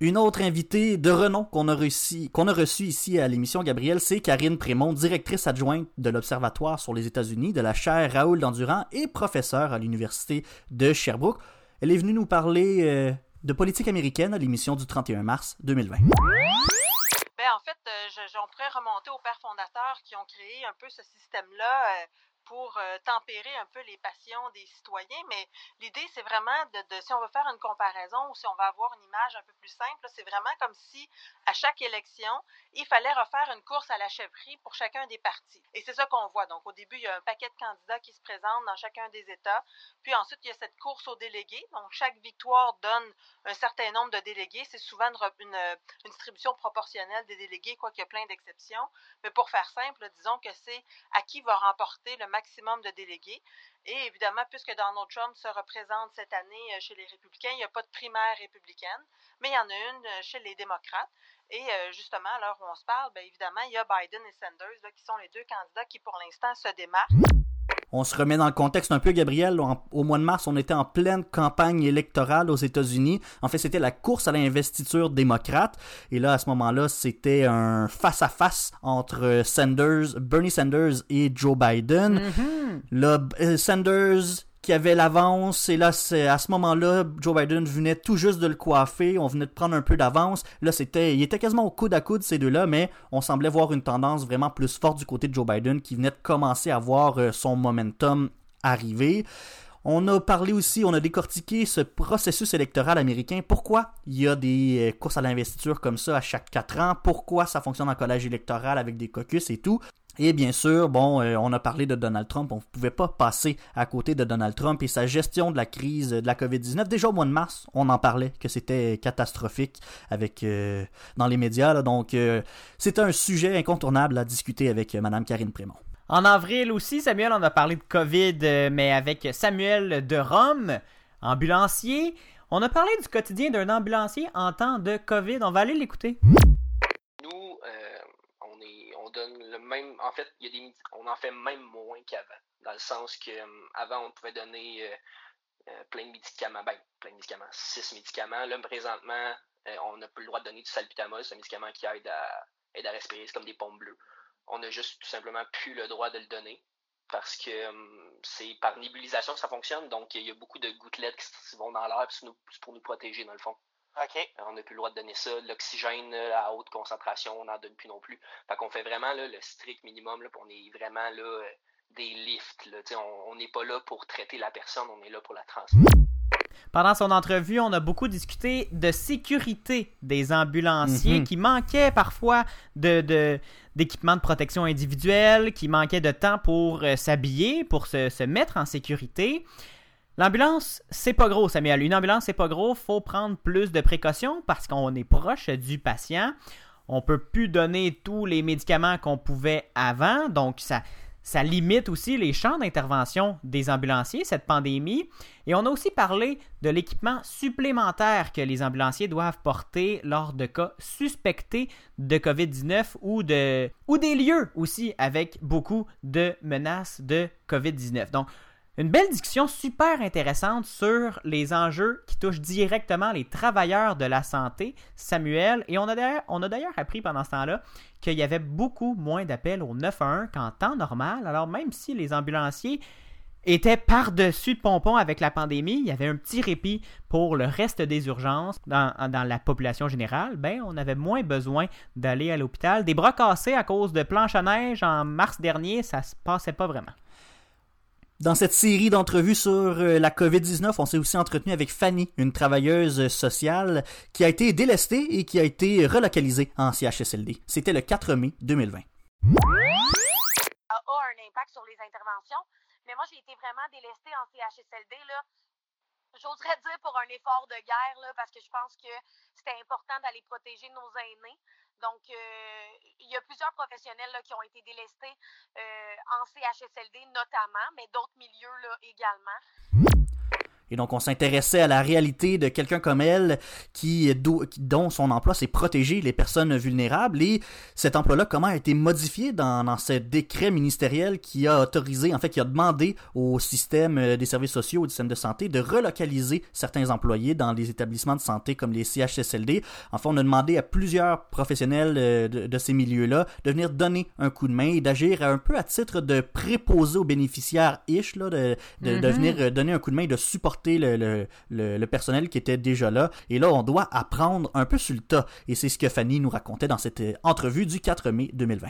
Une autre invitée de renom qu'on a, reçu, reçue ici à l'émission, Gabriel, c'est Karine Prémont, directrice adjointe de l'Observatoire sur les États-Unis, de la chaire Raoul Dandurand et professeure à l'Université de Sherbrooke. Elle est venue nous parler euh, de politique américaine à l'émission du 31 mars 2020. Ben, en fait, euh, remonter aux pères fondateurs qui ont créé un peu ce système-là euh, pour euh, tempérer un peu les passions des citoyens. Mais l'idée, c'est vraiment de, si on veut faire une comparaison ou si on veut avoir une image un peu plus simple, c'est vraiment comme si à chaque élection, il fallait refaire une course à la chefferie pour chacun des partis. Et c'est ça qu'on voit. Donc, au début, il y a un paquet de candidats qui se présentent dans chacun des États. Puis ensuite, il y a cette course aux délégués. Donc, chaque victoire donne un certain nombre de délégués. C'est souvent une, euh, distribution proportionnelle des délégués, quoiqu'il y a plein d'exceptions. Mais pour faire simple, disons que c'est à qui va remporter le maximum de délégués. Et évidemment, puisque Donald Trump se représente cette année euh, chez les républicains, il n'y a pas de primaire républicaine, mais il y en a une euh, chez les démocrates. Et euh, justement, à l'heure où on se parle, bien évidemment, il y a Biden et Sanders qui sont les deux candidats qui, pour l'instant, se démarquent. On se remet dans le contexte un peu, Gabriel. En- au mois de mars, on était en pleine campagne électorale aux États-Unis. En fait, c'était la course à l'investiture démocrate. Et là, à ce moment-là, c'était un face-à-face entre Sanders, Bernie Sanders et Joe Biden. Là, euh, Sanders qui avait l'avance, et là, à ce moment-là, Joe Biden venait tout juste de le coiffer, on venait de prendre un peu d'avance. Là, c'était, il était quasiment au coude à coude ces deux-là, mais on semblait voir une tendance vraiment plus forte du côté de Joe Biden qui venait de commencer à voir euh, son momentum arriver. On a parlé aussi, on a décortiqué ce processus électoral américain. Pourquoi il y a des euh, courses à l'investiture comme ça à chaque quatre ans? Pourquoi ça fonctionne en collège électoral avec des caucus et tout? Et bien sûr, bon, euh, on a parlé de Donald Trump. On ne pouvait pas passer à côté de Donald Trump et sa gestion de la crise de la COVID-19. Déjà au mois de mars, on en parlait que c'était catastrophique avec euh, dans les médias. donc, euh, c'était un sujet incontournable à discuter avec euh, Madame Karine Prémont. En avril aussi, Samuel, on a parlé de COVID, euh, mais avec Samuel de Rome, ambulancier. On a parlé du quotidien d'un ambulancier en temps de COVID. On va aller l'écouter. Nous, euh, on, est, on En fait, on en fait même moins qu'avant. Dans le sens que euh, avant, on pouvait donner euh, euh, plein de médicaments. Ben, plein de médicaments. Six médicaments. Là, présentement, on n'a plus le droit de donner du salbutamol. C'est un médicament qui aide à, à respirer. C'est comme des pompes bleues. On a juste tout simplement plus le droit de le donner. Parce que c'est par nébulisation que ça fonctionne. Donc, il y a beaucoup de gouttelettes qui vont dans l'air. C'est nous- pour nous protéger, dans le fond. OK. Euh, On n'a plus le droit de donner ça. L'oxygène euh, à haute concentration, on n'en donne plus non plus. Fait qu'on fait vraiment là, le strict minimum. Là, on est vraiment là euh, des lifts. Là. On n'est pas là pour traiter la personne, on est là pour la transmettre. Pendant son entrevue, on a beaucoup discuté de sécurité des ambulanciers Mhm. qui manquaient parfois de, de- d'équipements de protection individuelle, qui manquaient de temps pour euh, s'habiller, pour se, se mettre en sécurité. L'ambulance, c'est pas gros, Samuel. Une ambulance, c'est pas gros. Faut prendre plus de précautions parce qu'on est proche du patient. On peut plus donner tous les médicaments qu'on pouvait avant, donc ça, ça limite aussi les champs d'intervention des ambulanciers, cette pandémie. Et on a aussi parlé de l'équipement supplémentaire que les ambulanciers doivent porter lors de cas suspectés de COVID-19 ou, de, ou des lieux aussi avec beaucoup de menaces de COVID-19. Donc, une belle discussion super intéressante sur les enjeux qui touchent directement les travailleurs de la santé, Samuel. Et on a d'ailleurs, appris pendant ce temps-là qu'il y avait beaucoup moins d'appels au 911 qu'en temps normal. Alors même si les ambulanciers étaient par-dessus de pompons avec la pandémie, il y avait un petit répit pour le reste des urgences dans, dans la population générale, ben on avait moins besoin d'aller à l'hôpital. Des bras cassés à cause de planches à neige en mars dernier, ça se passait pas vraiment. Dans cette série d'entrevues sur euh, la COVID-19, on s'est aussi entretenu avec Fanny, une travailleuse sociale qui a été délestée et qui a été relocalisée en CHSLD. C'était le 4 mai 2020. a, a un impact sur les interventions. Mais moi, j'ai été vraiment délestée en CHSLD. J'oserais dire pour un effort de guerre, là, parce que je pense que c'était important d'aller protéger nos aînés. Donc, euh, il y a plusieurs professionnels là, qui ont été délestés euh, en CHSLD notamment, mais d'autres milieux là, également. Et donc, on s'intéressait à la réalité de quelqu'un comme elle qui, d'o- qui- dont son emploi, c'est protéger les personnes vulnérables. Et cet emploi-là, comment a été modifié dans, dans ce décret ministériel qui a autorisé, en fait, qui a demandé au système euh, des services sociaux, au système de santé, de relocaliser certains employés dans les établissements de santé comme les CHSLD. Enfin, on a demandé à plusieurs professionnels euh, de, de ces milieux-là de venir donner un coup de main et d'agir un peu à titre de préposer aux bénéficiaires ish, là, de, de, de Mhm. venir euh, donner un coup de main et de supporter le, le, personnel qui était déjà là. Et là, on doit apprendre un peu sur le tas. Et c'est ce que Fanny nous racontait dans cette euh, entrevue du 4 mai 2020.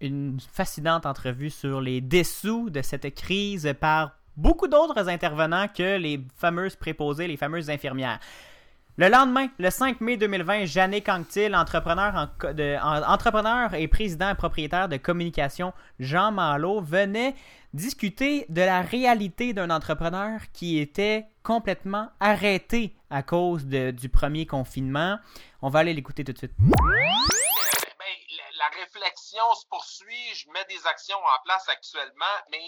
Une fascinante entrevue sur les dessous de cette crise par beaucoup d'autres intervenants que les fameuses préposées, les fameuses infirmières. Le lendemain, le 5 mai 2020, Jannick Anctil, entrepreneur, entrepreneur et président et propriétaire de communication Jean Malo, venait discuter de la réalité d'un entrepreneur qui était complètement arrêté à cause du premier confinement. On va aller l'écouter tout de suite. Ben, la réflexion se poursuit, je mets des actions en place actuellement, mais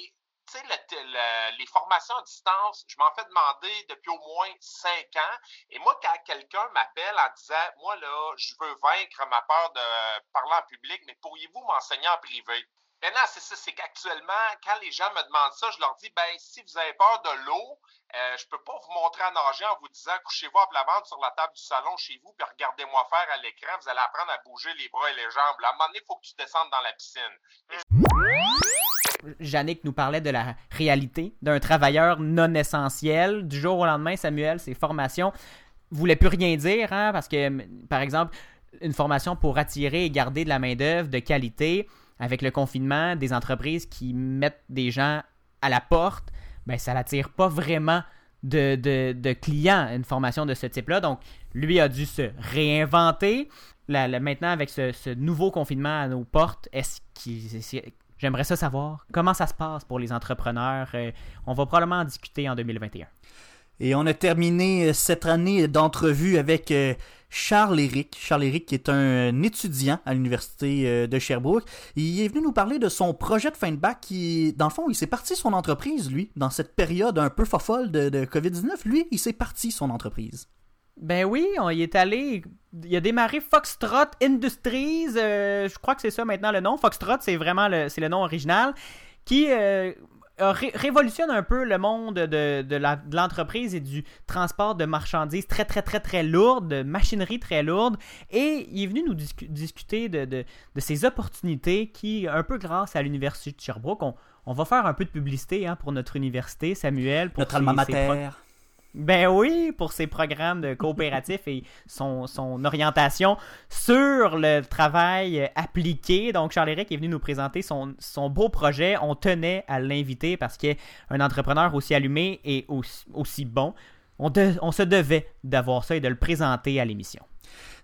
tu sais, le- le- les formations à distance, je m'en fais demander depuis au moins cinq ans. Et moi, quand quelqu'un m'appelle en disant, moi, là, je veux vaincre ma peur de parler en public, mais pourriez-vous m'enseigner en privé? Maintenant, c'est ça, c'est qu'actuellement, quand les gens me demandent ça, je leur dis, ben, si vous avez peur de l'eau, euh, je peux pas vous montrer à nager en vous disant, couchez-vous à plat ventre sur la table du salon chez vous, puis regardez-moi faire à l'écran, vous allez apprendre à bouger les bras et les jambes. À un moment donné, il faut que tu descendes dans la piscine. Yannick nous parlait de la réalité d'un travailleur non essentiel. Du jour au lendemain, Samuel, ses formations voulaient plus rien dire, hein, parce que, par exemple, une formation pour attirer et garder de la main-d'œuvre de qualité avec le confinement, des entreprises qui mettent des gens à la porte, ben ça n'attire pas vraiment de, de- de clients, une formation de ce type-là. Donc, lui a dû se réinventer. Maintenant, avec ce, nouveau confinement à nos portes, est-ce qu'il J'aimerais ça savoir comment ça se passe pour les entrepreneurs. Euh, on va probablement en discuter en 2021. Et on a terminé euh, cette année d'entrevue avec euh, Charles Éric. Charles Éric est un étudiant à l'université de Sherbrooke. Il est venu nous parler de son projet de fin de bac qui, dans le fond, il s'est parti son entreprise, lui, dans cette période un peu fofolle de, de COVID-19. Lui, il s'est parti son entreprise. Ben oui, on y est allé. Il a démarré Foxtrot Industries. euh, je crois que c'est ça maintenant le nom. Foxtrot, c'est vraiment le, c'est le nom original. Qui euh, ré- révolutionne un peu le monde de, de la- de l'entreprise et du transport de marchandises très, très, très, très lourdes, de machinerie très lourde. Et il est venu nous discu- discuter de, de, de ces opportunités qui, un peu grâce à l'Université de Sherbrooke, on, on va faire un peu de publicité hein, pour notre université, Samuel. Pour Notre ses- alma mater. Ben oui, pour ses programmes de coopératif et son, orientation sur le travail appliqué. Donc, Charles-Éric est venu nous présenter son, beau projet. On tenait à l'inviter parce qu'un entrepreneur aussi allumé et aussi, bon, on se devait d'avoir ça et de le présenter à l'émission.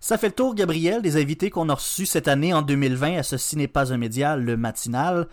Ça fait le tour, Gabriel, des invités qu'on a reçus cette année en 2020 à Ceci n'est pas un média, le matinal.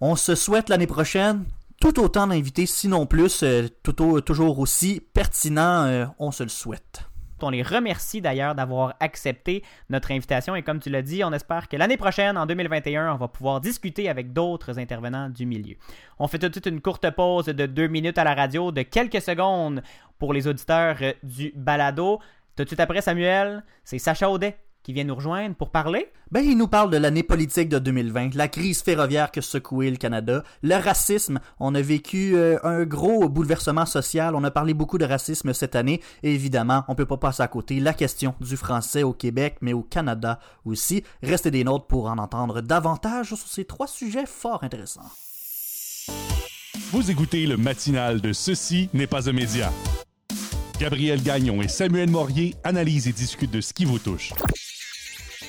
On se souhaite l'année prochaine tout autant d'invités, sinon plus, euh, tout toujours aussi pertinent, euh, on se le souhaite. On les remercie d'ailleurs d'avoir accepté notre invitation et comme tu l'as dit, on espère que l'année prochaine, en 2021, on va pouvoir discuter avec d'autres intervenants du milieu. On fait tout de suite une courte pause de deux minutes à la radio de quelques secondes pour les auditeurs euh, du balado. Tout de suite après, Samuel, c'est Sacha Audet qui vient nous rejoindre pour parler? Ben, il nous parle de l'année politique de 2020, la crise ferroviaire que secouait le Canada, le racisme. On a vécu euh, un gros bouleversement social. On a parlé beaucoup de racisme cette année. Et évidemment, on peut pas passer à côté la question du français au Québec, mais au Canada aussi. Restez des nôtres pour en entendre davantage sur ces trois sujets fort intéressants. Vous écoutez le matinal de Ceci n'est pas un média. Gabriel Gagnon et Samuel Morier analysent et discutent de ce qui vous touche.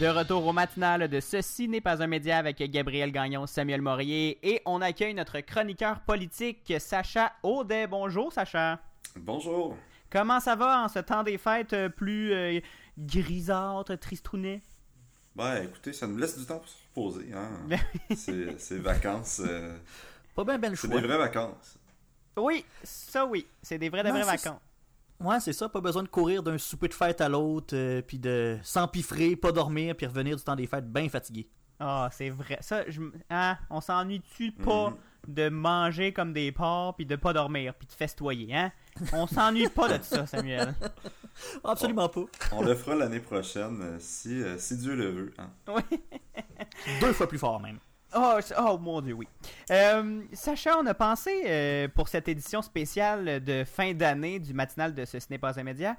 De retour au matinal de Ceci n'est pas un média avec Gabriel Gagnon, Samuel Morier et on accueille notre chroniqueur politique Sacha Audet. Bonjour Sacha. Bonjour. Comment ça va en ce temps des fêtes euh, plus euh, grisâtre, tristounet? Ben, écoutez, ça nous laisse du temps pour se reposer. Hein? <laughs> Ben c'est, c'est vacances. euh, Pas bien ben le c'est des vraies vacances. Oui, ça oui, c'est des vraies de Non, vraies vacances. Ouais, c'est ça, pas besoin de courir d'un souper de fête à l'autre, euh, puis de s'empiffrer, pas dormir, puis revenir du temps des fêtes bien fatigué. Ah, c'est vrai. Ça, je, hein, on s'ennuie-tu pas Mhm. de manger comme des porcs puis de pas dormir puis de festoyer, hein? On s'ennuie pas de ça, Samuel. <laughs> Absolument pas. On le fera l'année prochaine euh, si, euh, si Dieu le veut. Hein? Oui. <laughs> Deux fois plus fort même. Oh, c'est- oh, mon dieu, oui. Euh, Sacha, on a pensé euh, pour cette édition spéciale de fin d'année du matinal de Ce n'est pas un média,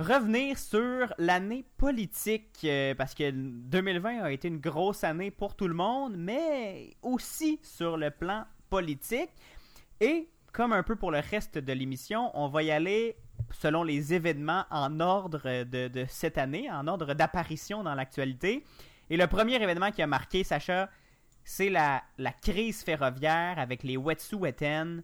revenir sur l'année politique, euh, parce que 2020 a été une grosse année pour tout le monde, mais aussi sur le plan politique. Et comme un peu pour le reste de l'émission, on va y aller selon les événements en ordre de cette année, en ordre d'apparition dans l'actualité. Et le premier événement qui a marqué Sacha, c'est la, la crise ferroviaire avec les Wet'suwet'en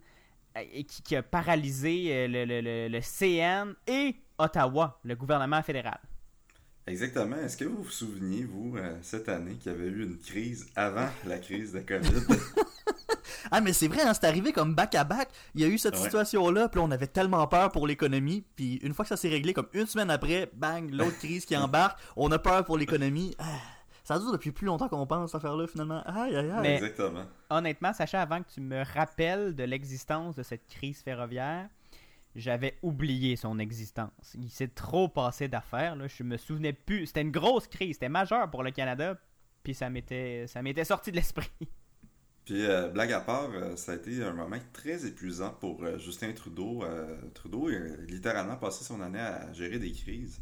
euh, qui, qui a paralysé euh, le, le- le- le CN et Ottawa, le gouvernement fédéral. Exactement. Est-ce que vous vous souveniez, vous, euh, cette année, qu'il y avait eu une crise avant la crise de COVID? <laughs> Ah, mais c'est vrai, hein, c'est arrivé comme back à back. Il y a eu cette Ouais. situation-là, puis on avait tellement peur pour l'économie, puis une fois que ça s'est réglé, comme une semaine après, bang, l'autre crise qui <laughs> embarque, on a peur pour l'économie. Ah, ça dure depuis plus longtemps qu'on pense, cette affaire-là, finalement. Aïe, aïe, aïe. Mais honnêtement, Sacha, avant que tu me rappelles de l'existence de cette crise ferroviaire, j'avais oublié son existence. Il s'est trop passé d'affaires. Là. Je me souvenais plus. C'était une grosse crise. C'était majeur pour le Canada. Puis ça m'était, ça m'était sorti de l'esprit. <laughs> Puis, euh, blague à part, euh, ça a été un moment très épuisant pour euh, Justin Trudeau. Euh, Trudeau a littéralement passé son année à gérer des crises.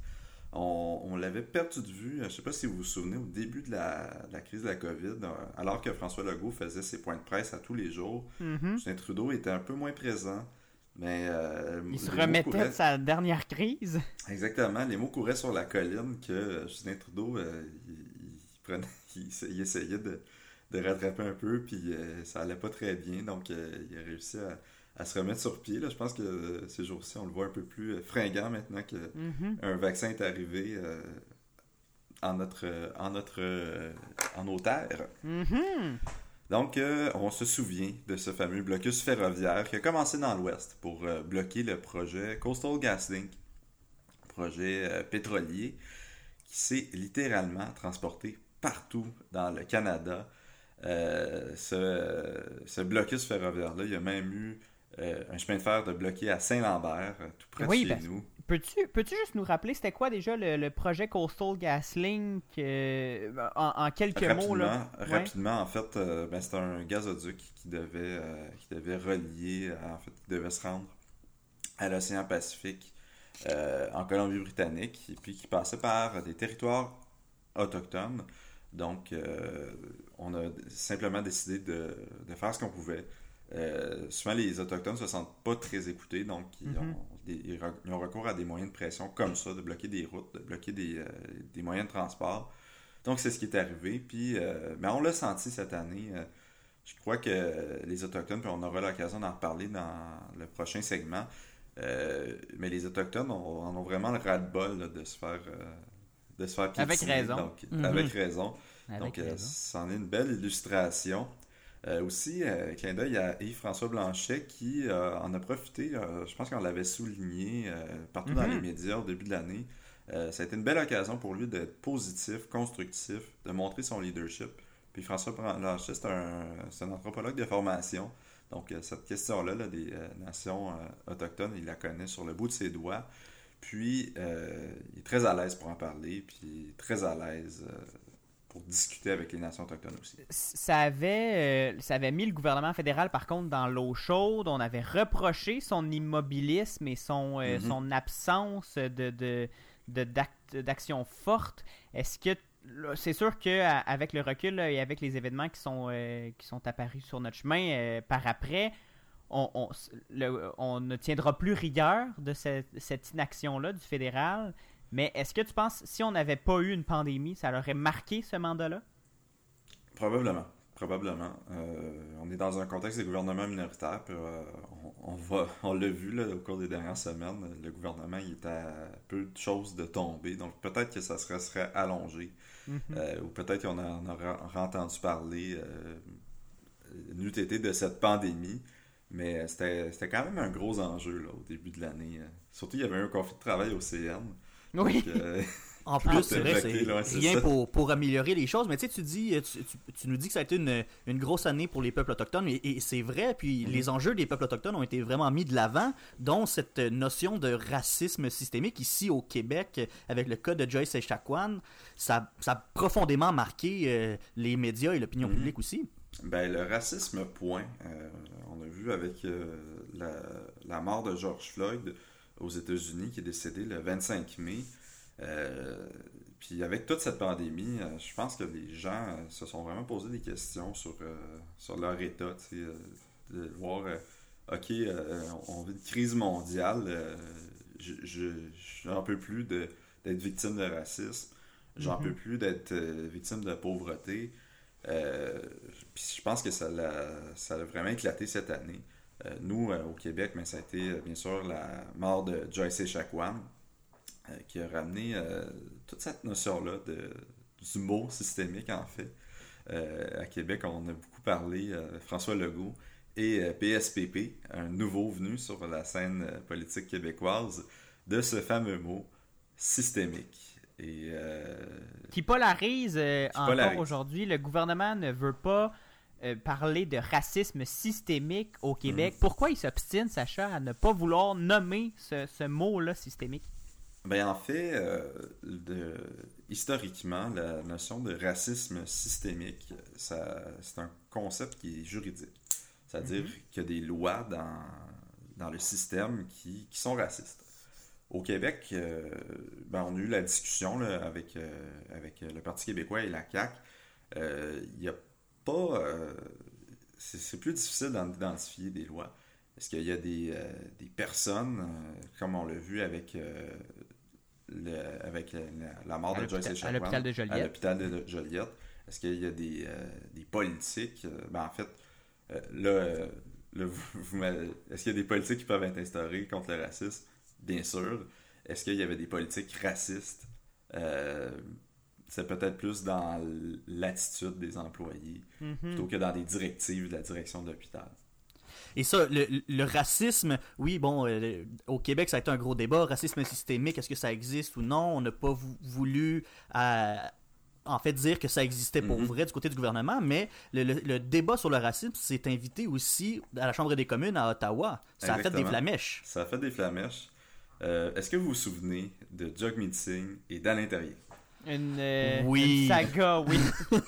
On, on l'avait perdu de vue, je ne sais pas si vous vous souvenez, au début de la, de la crise de la COVID, euh, alors que François Legault faisait ses points de presse à tous les jours. Mhm. Justin Trudeau était un peu moins présent. Mais euh, Il se remettait couraient- de sa dernière crise. Exactement. Les mots couraient sur la colline que euh, Justin Trudeau, euh, il, il prenait- <laughs> il essa- il essayait de, de rattraper un peu, puis euh, ça allait pas très bien. Donc, il a réussi à, à se remettre sur pied. Là. Je pense que euh, ces jours-ci, on le voit un peu plus euh, fringant maintenant que Mhm. un vaccin est arrivé. euh, en notre, en notre, en nos terres. Mhm. Donc, euh, on se souvient de ce fameux blocus ferroviaire qui a commencé dans l'Ouest pour euh, bloquer le projet Coastal GasLink, projet euh, pétrolier qui s'est littéralement transporté partout dans le Canada. Ce, ce blocus ferroviaire-là, il y a même eu euh, un chemin de fer de bloqué à Saint-Lambert, euh, tout près Oui, de chez ben, nous. Peux-tu peux juste nous rappeler, c'était quoi déjà le, le projet Coastal GasLink euh, en, en quelques mots? Là? Rapidement, rapidement, en fait, euh, ben, c'était un gazoduc qui devait, euh, qui devait relier, en fait, qui devait se rendre à l'océan Pacifique en Colombie-Britannique, et puis qui passait par des territoires autochtones. Donc, on a simplement décidé de, de faire ce qu'on pouvait. Euh, souvent, les Autochtones ne se sentent pas très écoutés, donc ils, Mhm. ont, des- ils ont recours à des moyens de pression comme ça, de bloquer des routes, de bloquer des, euh, des moyens de transport. Donc, c'est ce qui est arrivé. Puis, euh, ben, on l'a senti cette année. Je crois que les Autochtones, puis on aura l'occasion d'en reparler dans le prochain segment, mais les Autochtones ont- en ont vraiment le ras-de-bol là, de se faire... de se faire Avec raison. Donc, Mhm. Avec raison. Avec Donc, c'en est une belle illustration. Euh, aussi, euh, clin d'œil à Yves-François Blanchet qui euh, en a profité, euh, je pense qu'on l'avait souligné partout dans Mhm. les médias au début de l'année. Ça a été une belle occasion pour lui d'être positif, constructif, de montrer son leadership. Puis François Blanchet, c'est un, anthropologue de formation. Donc, cette question-là là, des nations autochtones, il la connaît sur le bout de ses doigts. Puis, il est très à l'aise pour en parler, puis très à l'aise pour discuter avec les nations autochtones aussi. ça avait, euh, ça avait mis le gouvernement fédéral, par contre, dans l'eau chaude. On avait reproché son immobilisme et son, euh, Mhm. son absence de, de, de- d'act- d'action forte. Est-ce que c'est sûr qu'avec le recul et avec les événements qui sont, euh, qui sont apparus sur notre chemin par après, on, on, le- on ne tiendra plus rigueur de cette, cette inaction-là du fédéral. Mais est-ce que tu penses, si on n'avait pas eu une pandémie, ça aurait marqué ce mandat-là? Probablement. Probablement. Euh, on est dans un contexte de gouvernement minoritaire. puis, euh, on, on va, <laughs> on l'a vu là, au cours des dernières semaines. Le gouvernement il est à peu de choses de tomber. Donc peut-être que ça serait, serait allongé. Mhm. Euh, ou peut-être qu'on en aura, aura entendu parler n'eût été de cette pandémie. Mais c'était c'était quand même un gros enjeu là, au début de l'année. Surtout, il y avait un conflit de travail au CN. Oui. Donc, euh, <laughs> En <laughs> plus, est c'est vrai, c'est rien pour, pour améliorer les choses. Mais tu sais, tu dis, tu, tu- tu nous dis que ça a été une, une grosse année pour les peuples autochtones, et, et c'est vrai. Puis Mhm. les enjeux des peuples autochtones ont été vraiment mis de l'avant, dont cette notion de racisme systémique ici au Québec, avec le cas de Joyce Echaquan. Ça, ça a profondément marqué euh, les médias et l'opinion Mhm. publique aussi. Ben, le racisme, point. Euh, on a vu avec euh, la, la mort de George Floyd aux États-Unis, qui est décédé le 25 mai. Euh, puis avec toute cette pandémie, euh, je pense que les gens euh, se sont vraiment posé des questions sur, sur leur état. de voir, OK, on vit une crise mondiale, je, je, j'en peux plus d'être victime de racisme, j'en Mhm. peux plus d'être victime de pauvreté. Puis je pense que ça l'a, ça a vraiment éclaté cette année. Euh, nous, euh, au Québec, mais ça a été euh, bien sûr la mort de Joyce Echaquan, qui a ramené toute cette notion-là de, du mot systémique, en fait. À Québec, on a beaucoup parlé, François Legault et PSPP, un nouveau venu sur la scène politique québécoise, de ce fameux mot systémique. Et euh, qui polarise euh, Qui encore aujourd'hui. Le gouvernement ne veut pas euh, parler de racisme systémique au Québec. Mhm. Pourquoi il s'obstine, Sacha, à ne pas vouloir nommer ce, ce mot-là systémique? Ben en fait, euh, de- historiquement, la notion de racisme systémique, ça, c'est un concept qui est juridique. C'est-à-dire Mhm. qu'il y a des lois dans, dans le système qui, qui sont racistes. Au Québec, euh, ben, on a eu la discussion là, avec, euh, avec le Parti québécois et la CAQ. Euh, Il n'y a pas... euh, c'est c'est plus difficile d'en identifier des lois. Est-ce qu'il y a des, euh, des personnes, euh, comme on l'a vu avec, euh, le, avec la, la mort À de Joyce l'hôpital- à Echaquan, l'hôpital de Joliette. à l'hôpital de Joliette? Est-ce qu'il y a des, des politiques? ben, en fait, là, là, vous- vous m'avez- est-ce qu'il y a des politiques qui peuvent être instaurées contre le racisme? Bien sûr. Est-ce qu'il y avait des politiques racistes? Euh, c'est peut-être plus dans l'attitude des employés Mhm. plutôt que dans les directives de la direction de l'hôpital. Et ça, le, le racisme, oui, bon, euh, au Québec, ça a été un gros débat. Racisme systémique, est-ce que ça existe ou non? On n'a pas vou- voulu, euh, en fait, dire que ça existait pour Mhm. vrai du côté du gouvernement, mais le, le- le débat sur le racisme s'est invité aussi à la Chambre des communes à Ottawa. Ça a fait des flamèches. Ça a fait des flamèches. Euh, Est-ce que vous vous souvenez de Jugmeet Singh et d'Alain Terrier? Une, euh, Oui. une saga, oui. <laughs>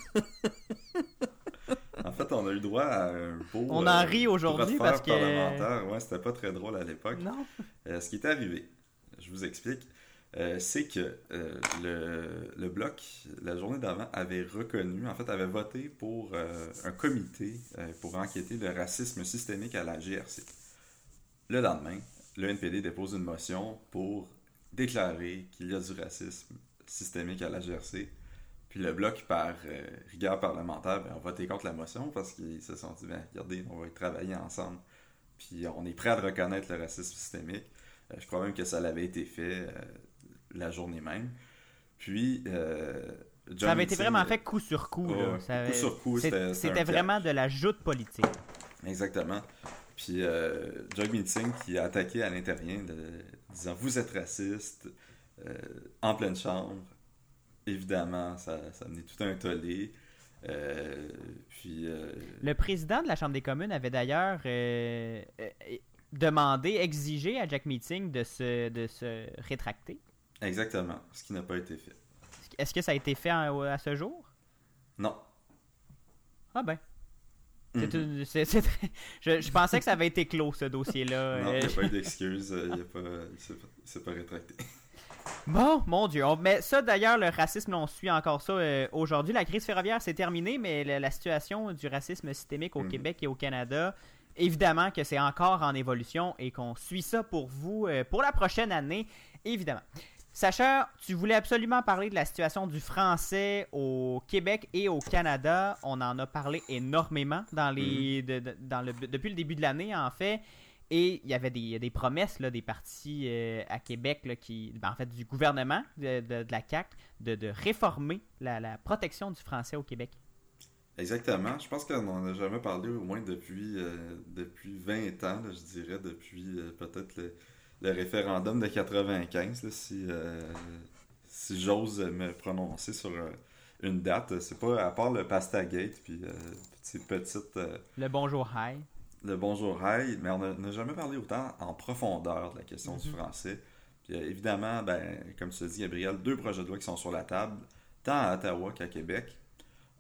En fait, on a eu droit à un beau. On en rit aujourd'hui bras de parce que- parlementaire. Ouais, c'était pas très drôle à l'époque. Non. Euh, ce qui est arrivé, je vous explique, euh, c'est que euh, le, le Bloc, la journée d'avant, avait reconnu, en fait, avait voté pour euh, un comité euh, pour enquêter le racisme systémique à la GRC. Le lendemain, le NPD dépose une motion pour déclarer qu'il y a du racisme systémique à la GRC. Puis le bloc, par euh, rigueur parlementaire, ben, a voté contre la motion parce qu'ils se sont dit, ben, regardez, on va y travailler ensemble. Puis on est prêt à reconnaître le racisme systémique. Euh, je crois même que ça l'avait été fait euh, la journée même. Puis, John Ça avait été Meeting, vraiment fait coup sur coup. là. coup sur coup, c'était- vraiment de la joute politique. Exactement. Puis euh, Jagmeet Singh qui a attaqué à l'intérieur disant vous êtes raciste euh, en pleine chambre. Évidemment, ça, ça tout un tollé. Euh, puis euh, Le président de la Chambre des communes avait d'ailleurs euh, demandé, exigé à Jack Meeting de se, de se rétracter. exactement, ce qui n'a pas été fait. Est-ce que ça a été fait en- à ce jour? Non. Ah ben. C'est Mhm. une- je, je pensais que ça avait été clos, ce dossier-là. <laughs> Non, il n'y a pas eu <laughs> d'excuses, euh, il ne s'est pas rétracté. Bon, mon Dieu. On- mais ça, d'ailleurs, le racisme, on suit encore ça euh, aujourd'hui. La crise ferroviaire, c'est terminé, mais la, la situation du racisme systémique au Mhm. Québec et au Canada, évidemment que c'est encore en évolution et qu'on suit ça pour vous euh, pour la prochaine année, évidemment. Sacha, tu voulais absolument parler de la situation du français au Québec et au Canada. On en a parlé énormément dans les, de- de- dans le, depuis le début de l'année, en fait. Et il y avait des, des promesses là, des partis euh, à Québec, là, qui, ben, en fait, du gouvernement de, de- de la CAQ, de, de réformer la, la protection du français au Québec. Exactement. Je pense qu'on n'en a jamais parlé au moins depuis, euh, depuis 20 ans, là, je dirais, depuis euh, peut-être le, le référendum de 95, là, si, si j'ose me prononcer sur une date. C'est pas à part le Pastagate, puis ces petites... euh, Le bonjour, hi. Le bonjour Hi, mais on n'a- jamais parlé autant en profondeur de la question du Mhm. français. Puis euh, évidemment, ben, comme tu l'as dit, Gabriel, deux projets de loi qui sont sur la table, tant à Ottawa qu'à Québec.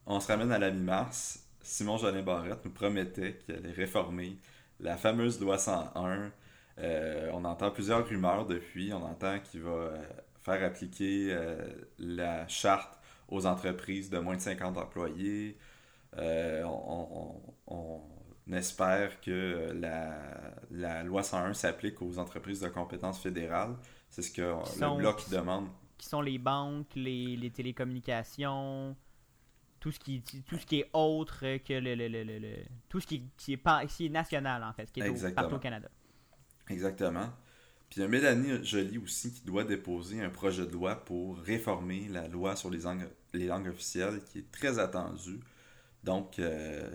On se ramène à la mi-mars. Simon Jolin Barrette nous promettait qu'il allait réformer la fameuse loi 101. Euh, on entend plusieurs rumeurs depuis. On entend qu'il va euh, faire appliquer euh, la charte aux entreprises de moins de 50 employés. Euh, on, on- on espère que la, la loi 101 s'applique aux entreprises de compétences fédérales. C'est ce que Qui le sont- bloc demande. Qui sont les banques, les, les télécommunications, tout ce qui, tout ce qui est autre que le, le- le- le- tout ce qui, qui est, pas- qui est national, en fait, qui est au- partout au Canada. Exactement. Puis il y a Mélanie Joly aussi qui doit déposer un projet de loi pour réformer la loi sur les langues, les langues officielles qui est très attendu. Donc, euh,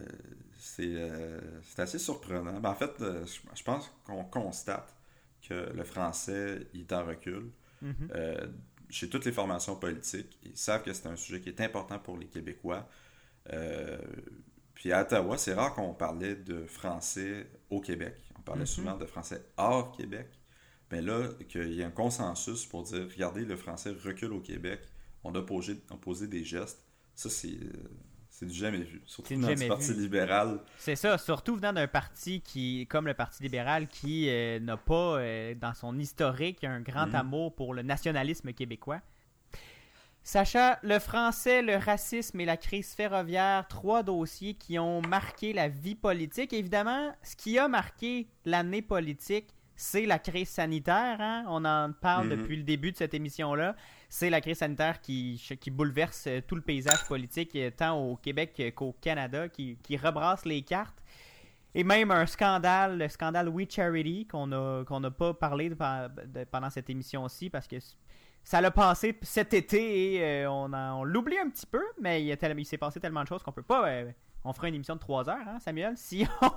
c'est euh, c'est assez surprenant. Ben, en fait, euh, je, pense qu'on constate que le français il est en recul. Mhm. Euh, chez toutes les formations politiques, ils savent que c'est un sujet qui est important pour les Québécois. Puis à Ottawa, c'est rare qu'on parlait de français au Québec. On parlait Mhm. souvent de français hors Québec. Mais là, qu'il y ait un consensus pour dire, regardez, le français recule au Québec, on a posé, on a posé des gestes, ça c'est c'est du jamais vu. Surtout C'est du Parti vu. libéral. C'est ça, surtout venant d'un parti qui, comme le Parti libéral, qui euh, n'a pas, euh, dans son historique, un grand Mhm. amour pour le nationalisme québécois. Sacha, le français, le racisme et la crise ferroviaire, trois dossiers qui ont marqué la vie politique. Évidemment, ce qui a marqué l'année politique, c'est la crise sanitaire. hein? On en parle Mhm. depuis le début de cette émission-là. C'est la crise sanitaire qui, qui bouleverse euh, tout le paysage politique, euh, tant au Québec euh, qu'au Canada, qui, qui rebrasse les cartes. Et même un scandale, le scandale We Charity, qu'on n'a pas parlé de- de- pendant cette émission-ci, parce que ça l'a passé cet été et euh, on, on l'oublie un petit peu, mais il, y a tellement- il s'est passé tellement de choses qu'on peut pas. euh, on fera une émission de 3 heures, hein, Samuel, si on.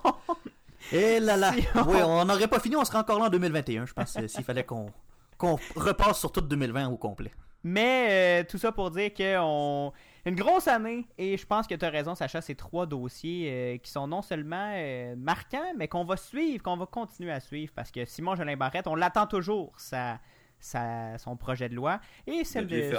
Et là là. <laughs> Si on- Oui, on n'aurait pas fini, on serait encore là en 2021, je pense, s'il fallait qu'on qu'on repasse sur toute 2020 au complet. Mais euh, tout ça pour dire que on... une grosse année et je pense que tu as raison, Sacha, ces trois dossiers euh, qui sont non seulement euh, marquants, mais qu'on va suivre, qu'on va continuer à suivre parce que Simon Jolin Barrette, on l'attend toujours, sa, sa- son projet de loi. Et celle de.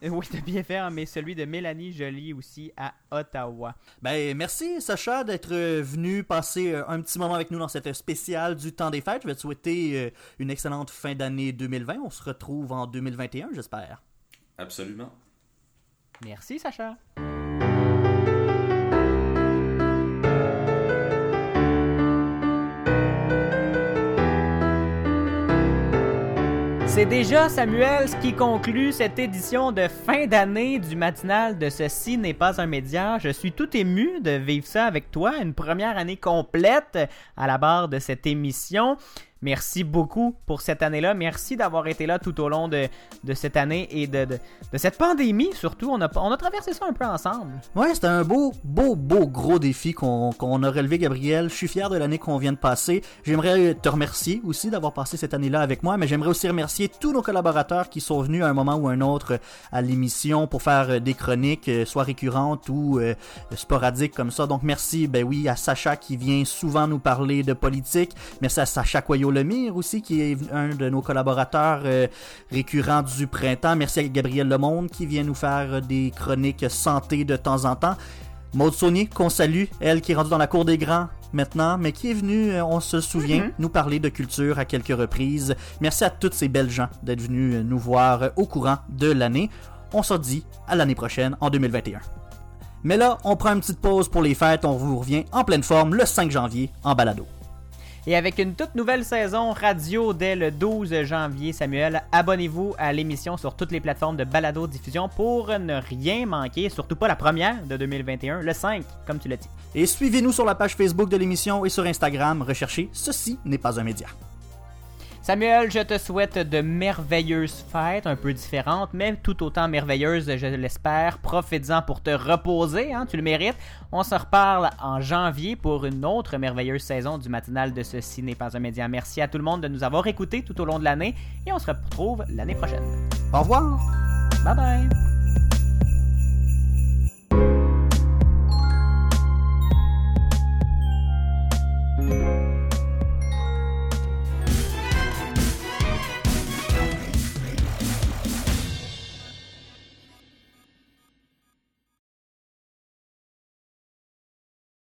<laughs> Oui, de bien ferme, mais celui de Mélanie Joly aussi à Ottawa. Ben, merci Sacha d'être euh, venu passer euh, un petit moment avec nous dans cette spéciale du temps des fêtes. Je vais te souhaiter euh, une excellente fin d'année 2020. On se retrouve en 2021, j'espère. Absolument. Merci, Sacha. C'est déjà, Samuel, ce qui conclut cette édition de fin d'année du matinal de Ceci n'est pas un média. Je suis tout ému de vivre ça avec toi, une première année complète à la barre de cette émission. Merci beaucoup pour cette année-là. Merci d'avoir été là tout au long de, de cette année et de, de, cette pandémie, surtout. On a, on a traversé ça un peu ensemble. Ouais, c'était un beau, beau, beau gros défi qu'on a relevé, Gabriel. Je suis fier de l'année qu'on vient de passer. J'aimerais te remercier aussi d'avoir passé cette année-là avec moi, mais j'aimerais aussi remercier tous nos collaborateurs qui sont venus à un moment ou un autre à l'émission pour faire euh, des chroniques, euh, soit récurrentes ou euh, sporadiques comme ça. Donc merci, ben oui, à Sacha qui vient souvent nous parler de politique. Merci à Sacha Coyo-Lemire aussi, qui est un de nos collaborateurs euh, récurrents du printemps. Merci à Gabriel Lemonde qui vient nous faire euh, des chroniques santé de temps en temps. Maud Saunier, qu'on salue, elle qui est rendue dans la cour des grands maintenant, mais qui est venue, euh, on se souvient, Mhm. nous parler de culture à quelques reprises. Merci à toutes ces belles gens d'être venus nous voir au courant de l'année. On se dit à l'année prochaine, en 2021. Mais là, on prend une petite pause pour les fêtes, on vous revient en pleine forme le 5 janvier en balado. Et avec une toute nouvelle saison radio dès le 12 janvier, Samuel, abonnez-vous à l'émission sur toutes les plateformes de balado-diffusion pour ne rien manquer, surtout pas la première de 2021, le 5, comme tu l'as dit. Et suivez-nous sur la page Facebook de l'émission et sur Instagram, recherchez Ceci n'est pas un média. Samuel, je te souhaite de merveilleuses fêtes, un peu différentes, mais tout autant merveilleuses, je l'espère. Profites-en pour te reposer, hein, tu le mérites. On se reparle en janvier pour une autre merveilleuse saison du matinal de Ceci n'est pas un média. Merci à tout le monde de nous avoir écoutés tout au long de l'année et on se retrouve l'année prochaine. Au revoir. Bye bye.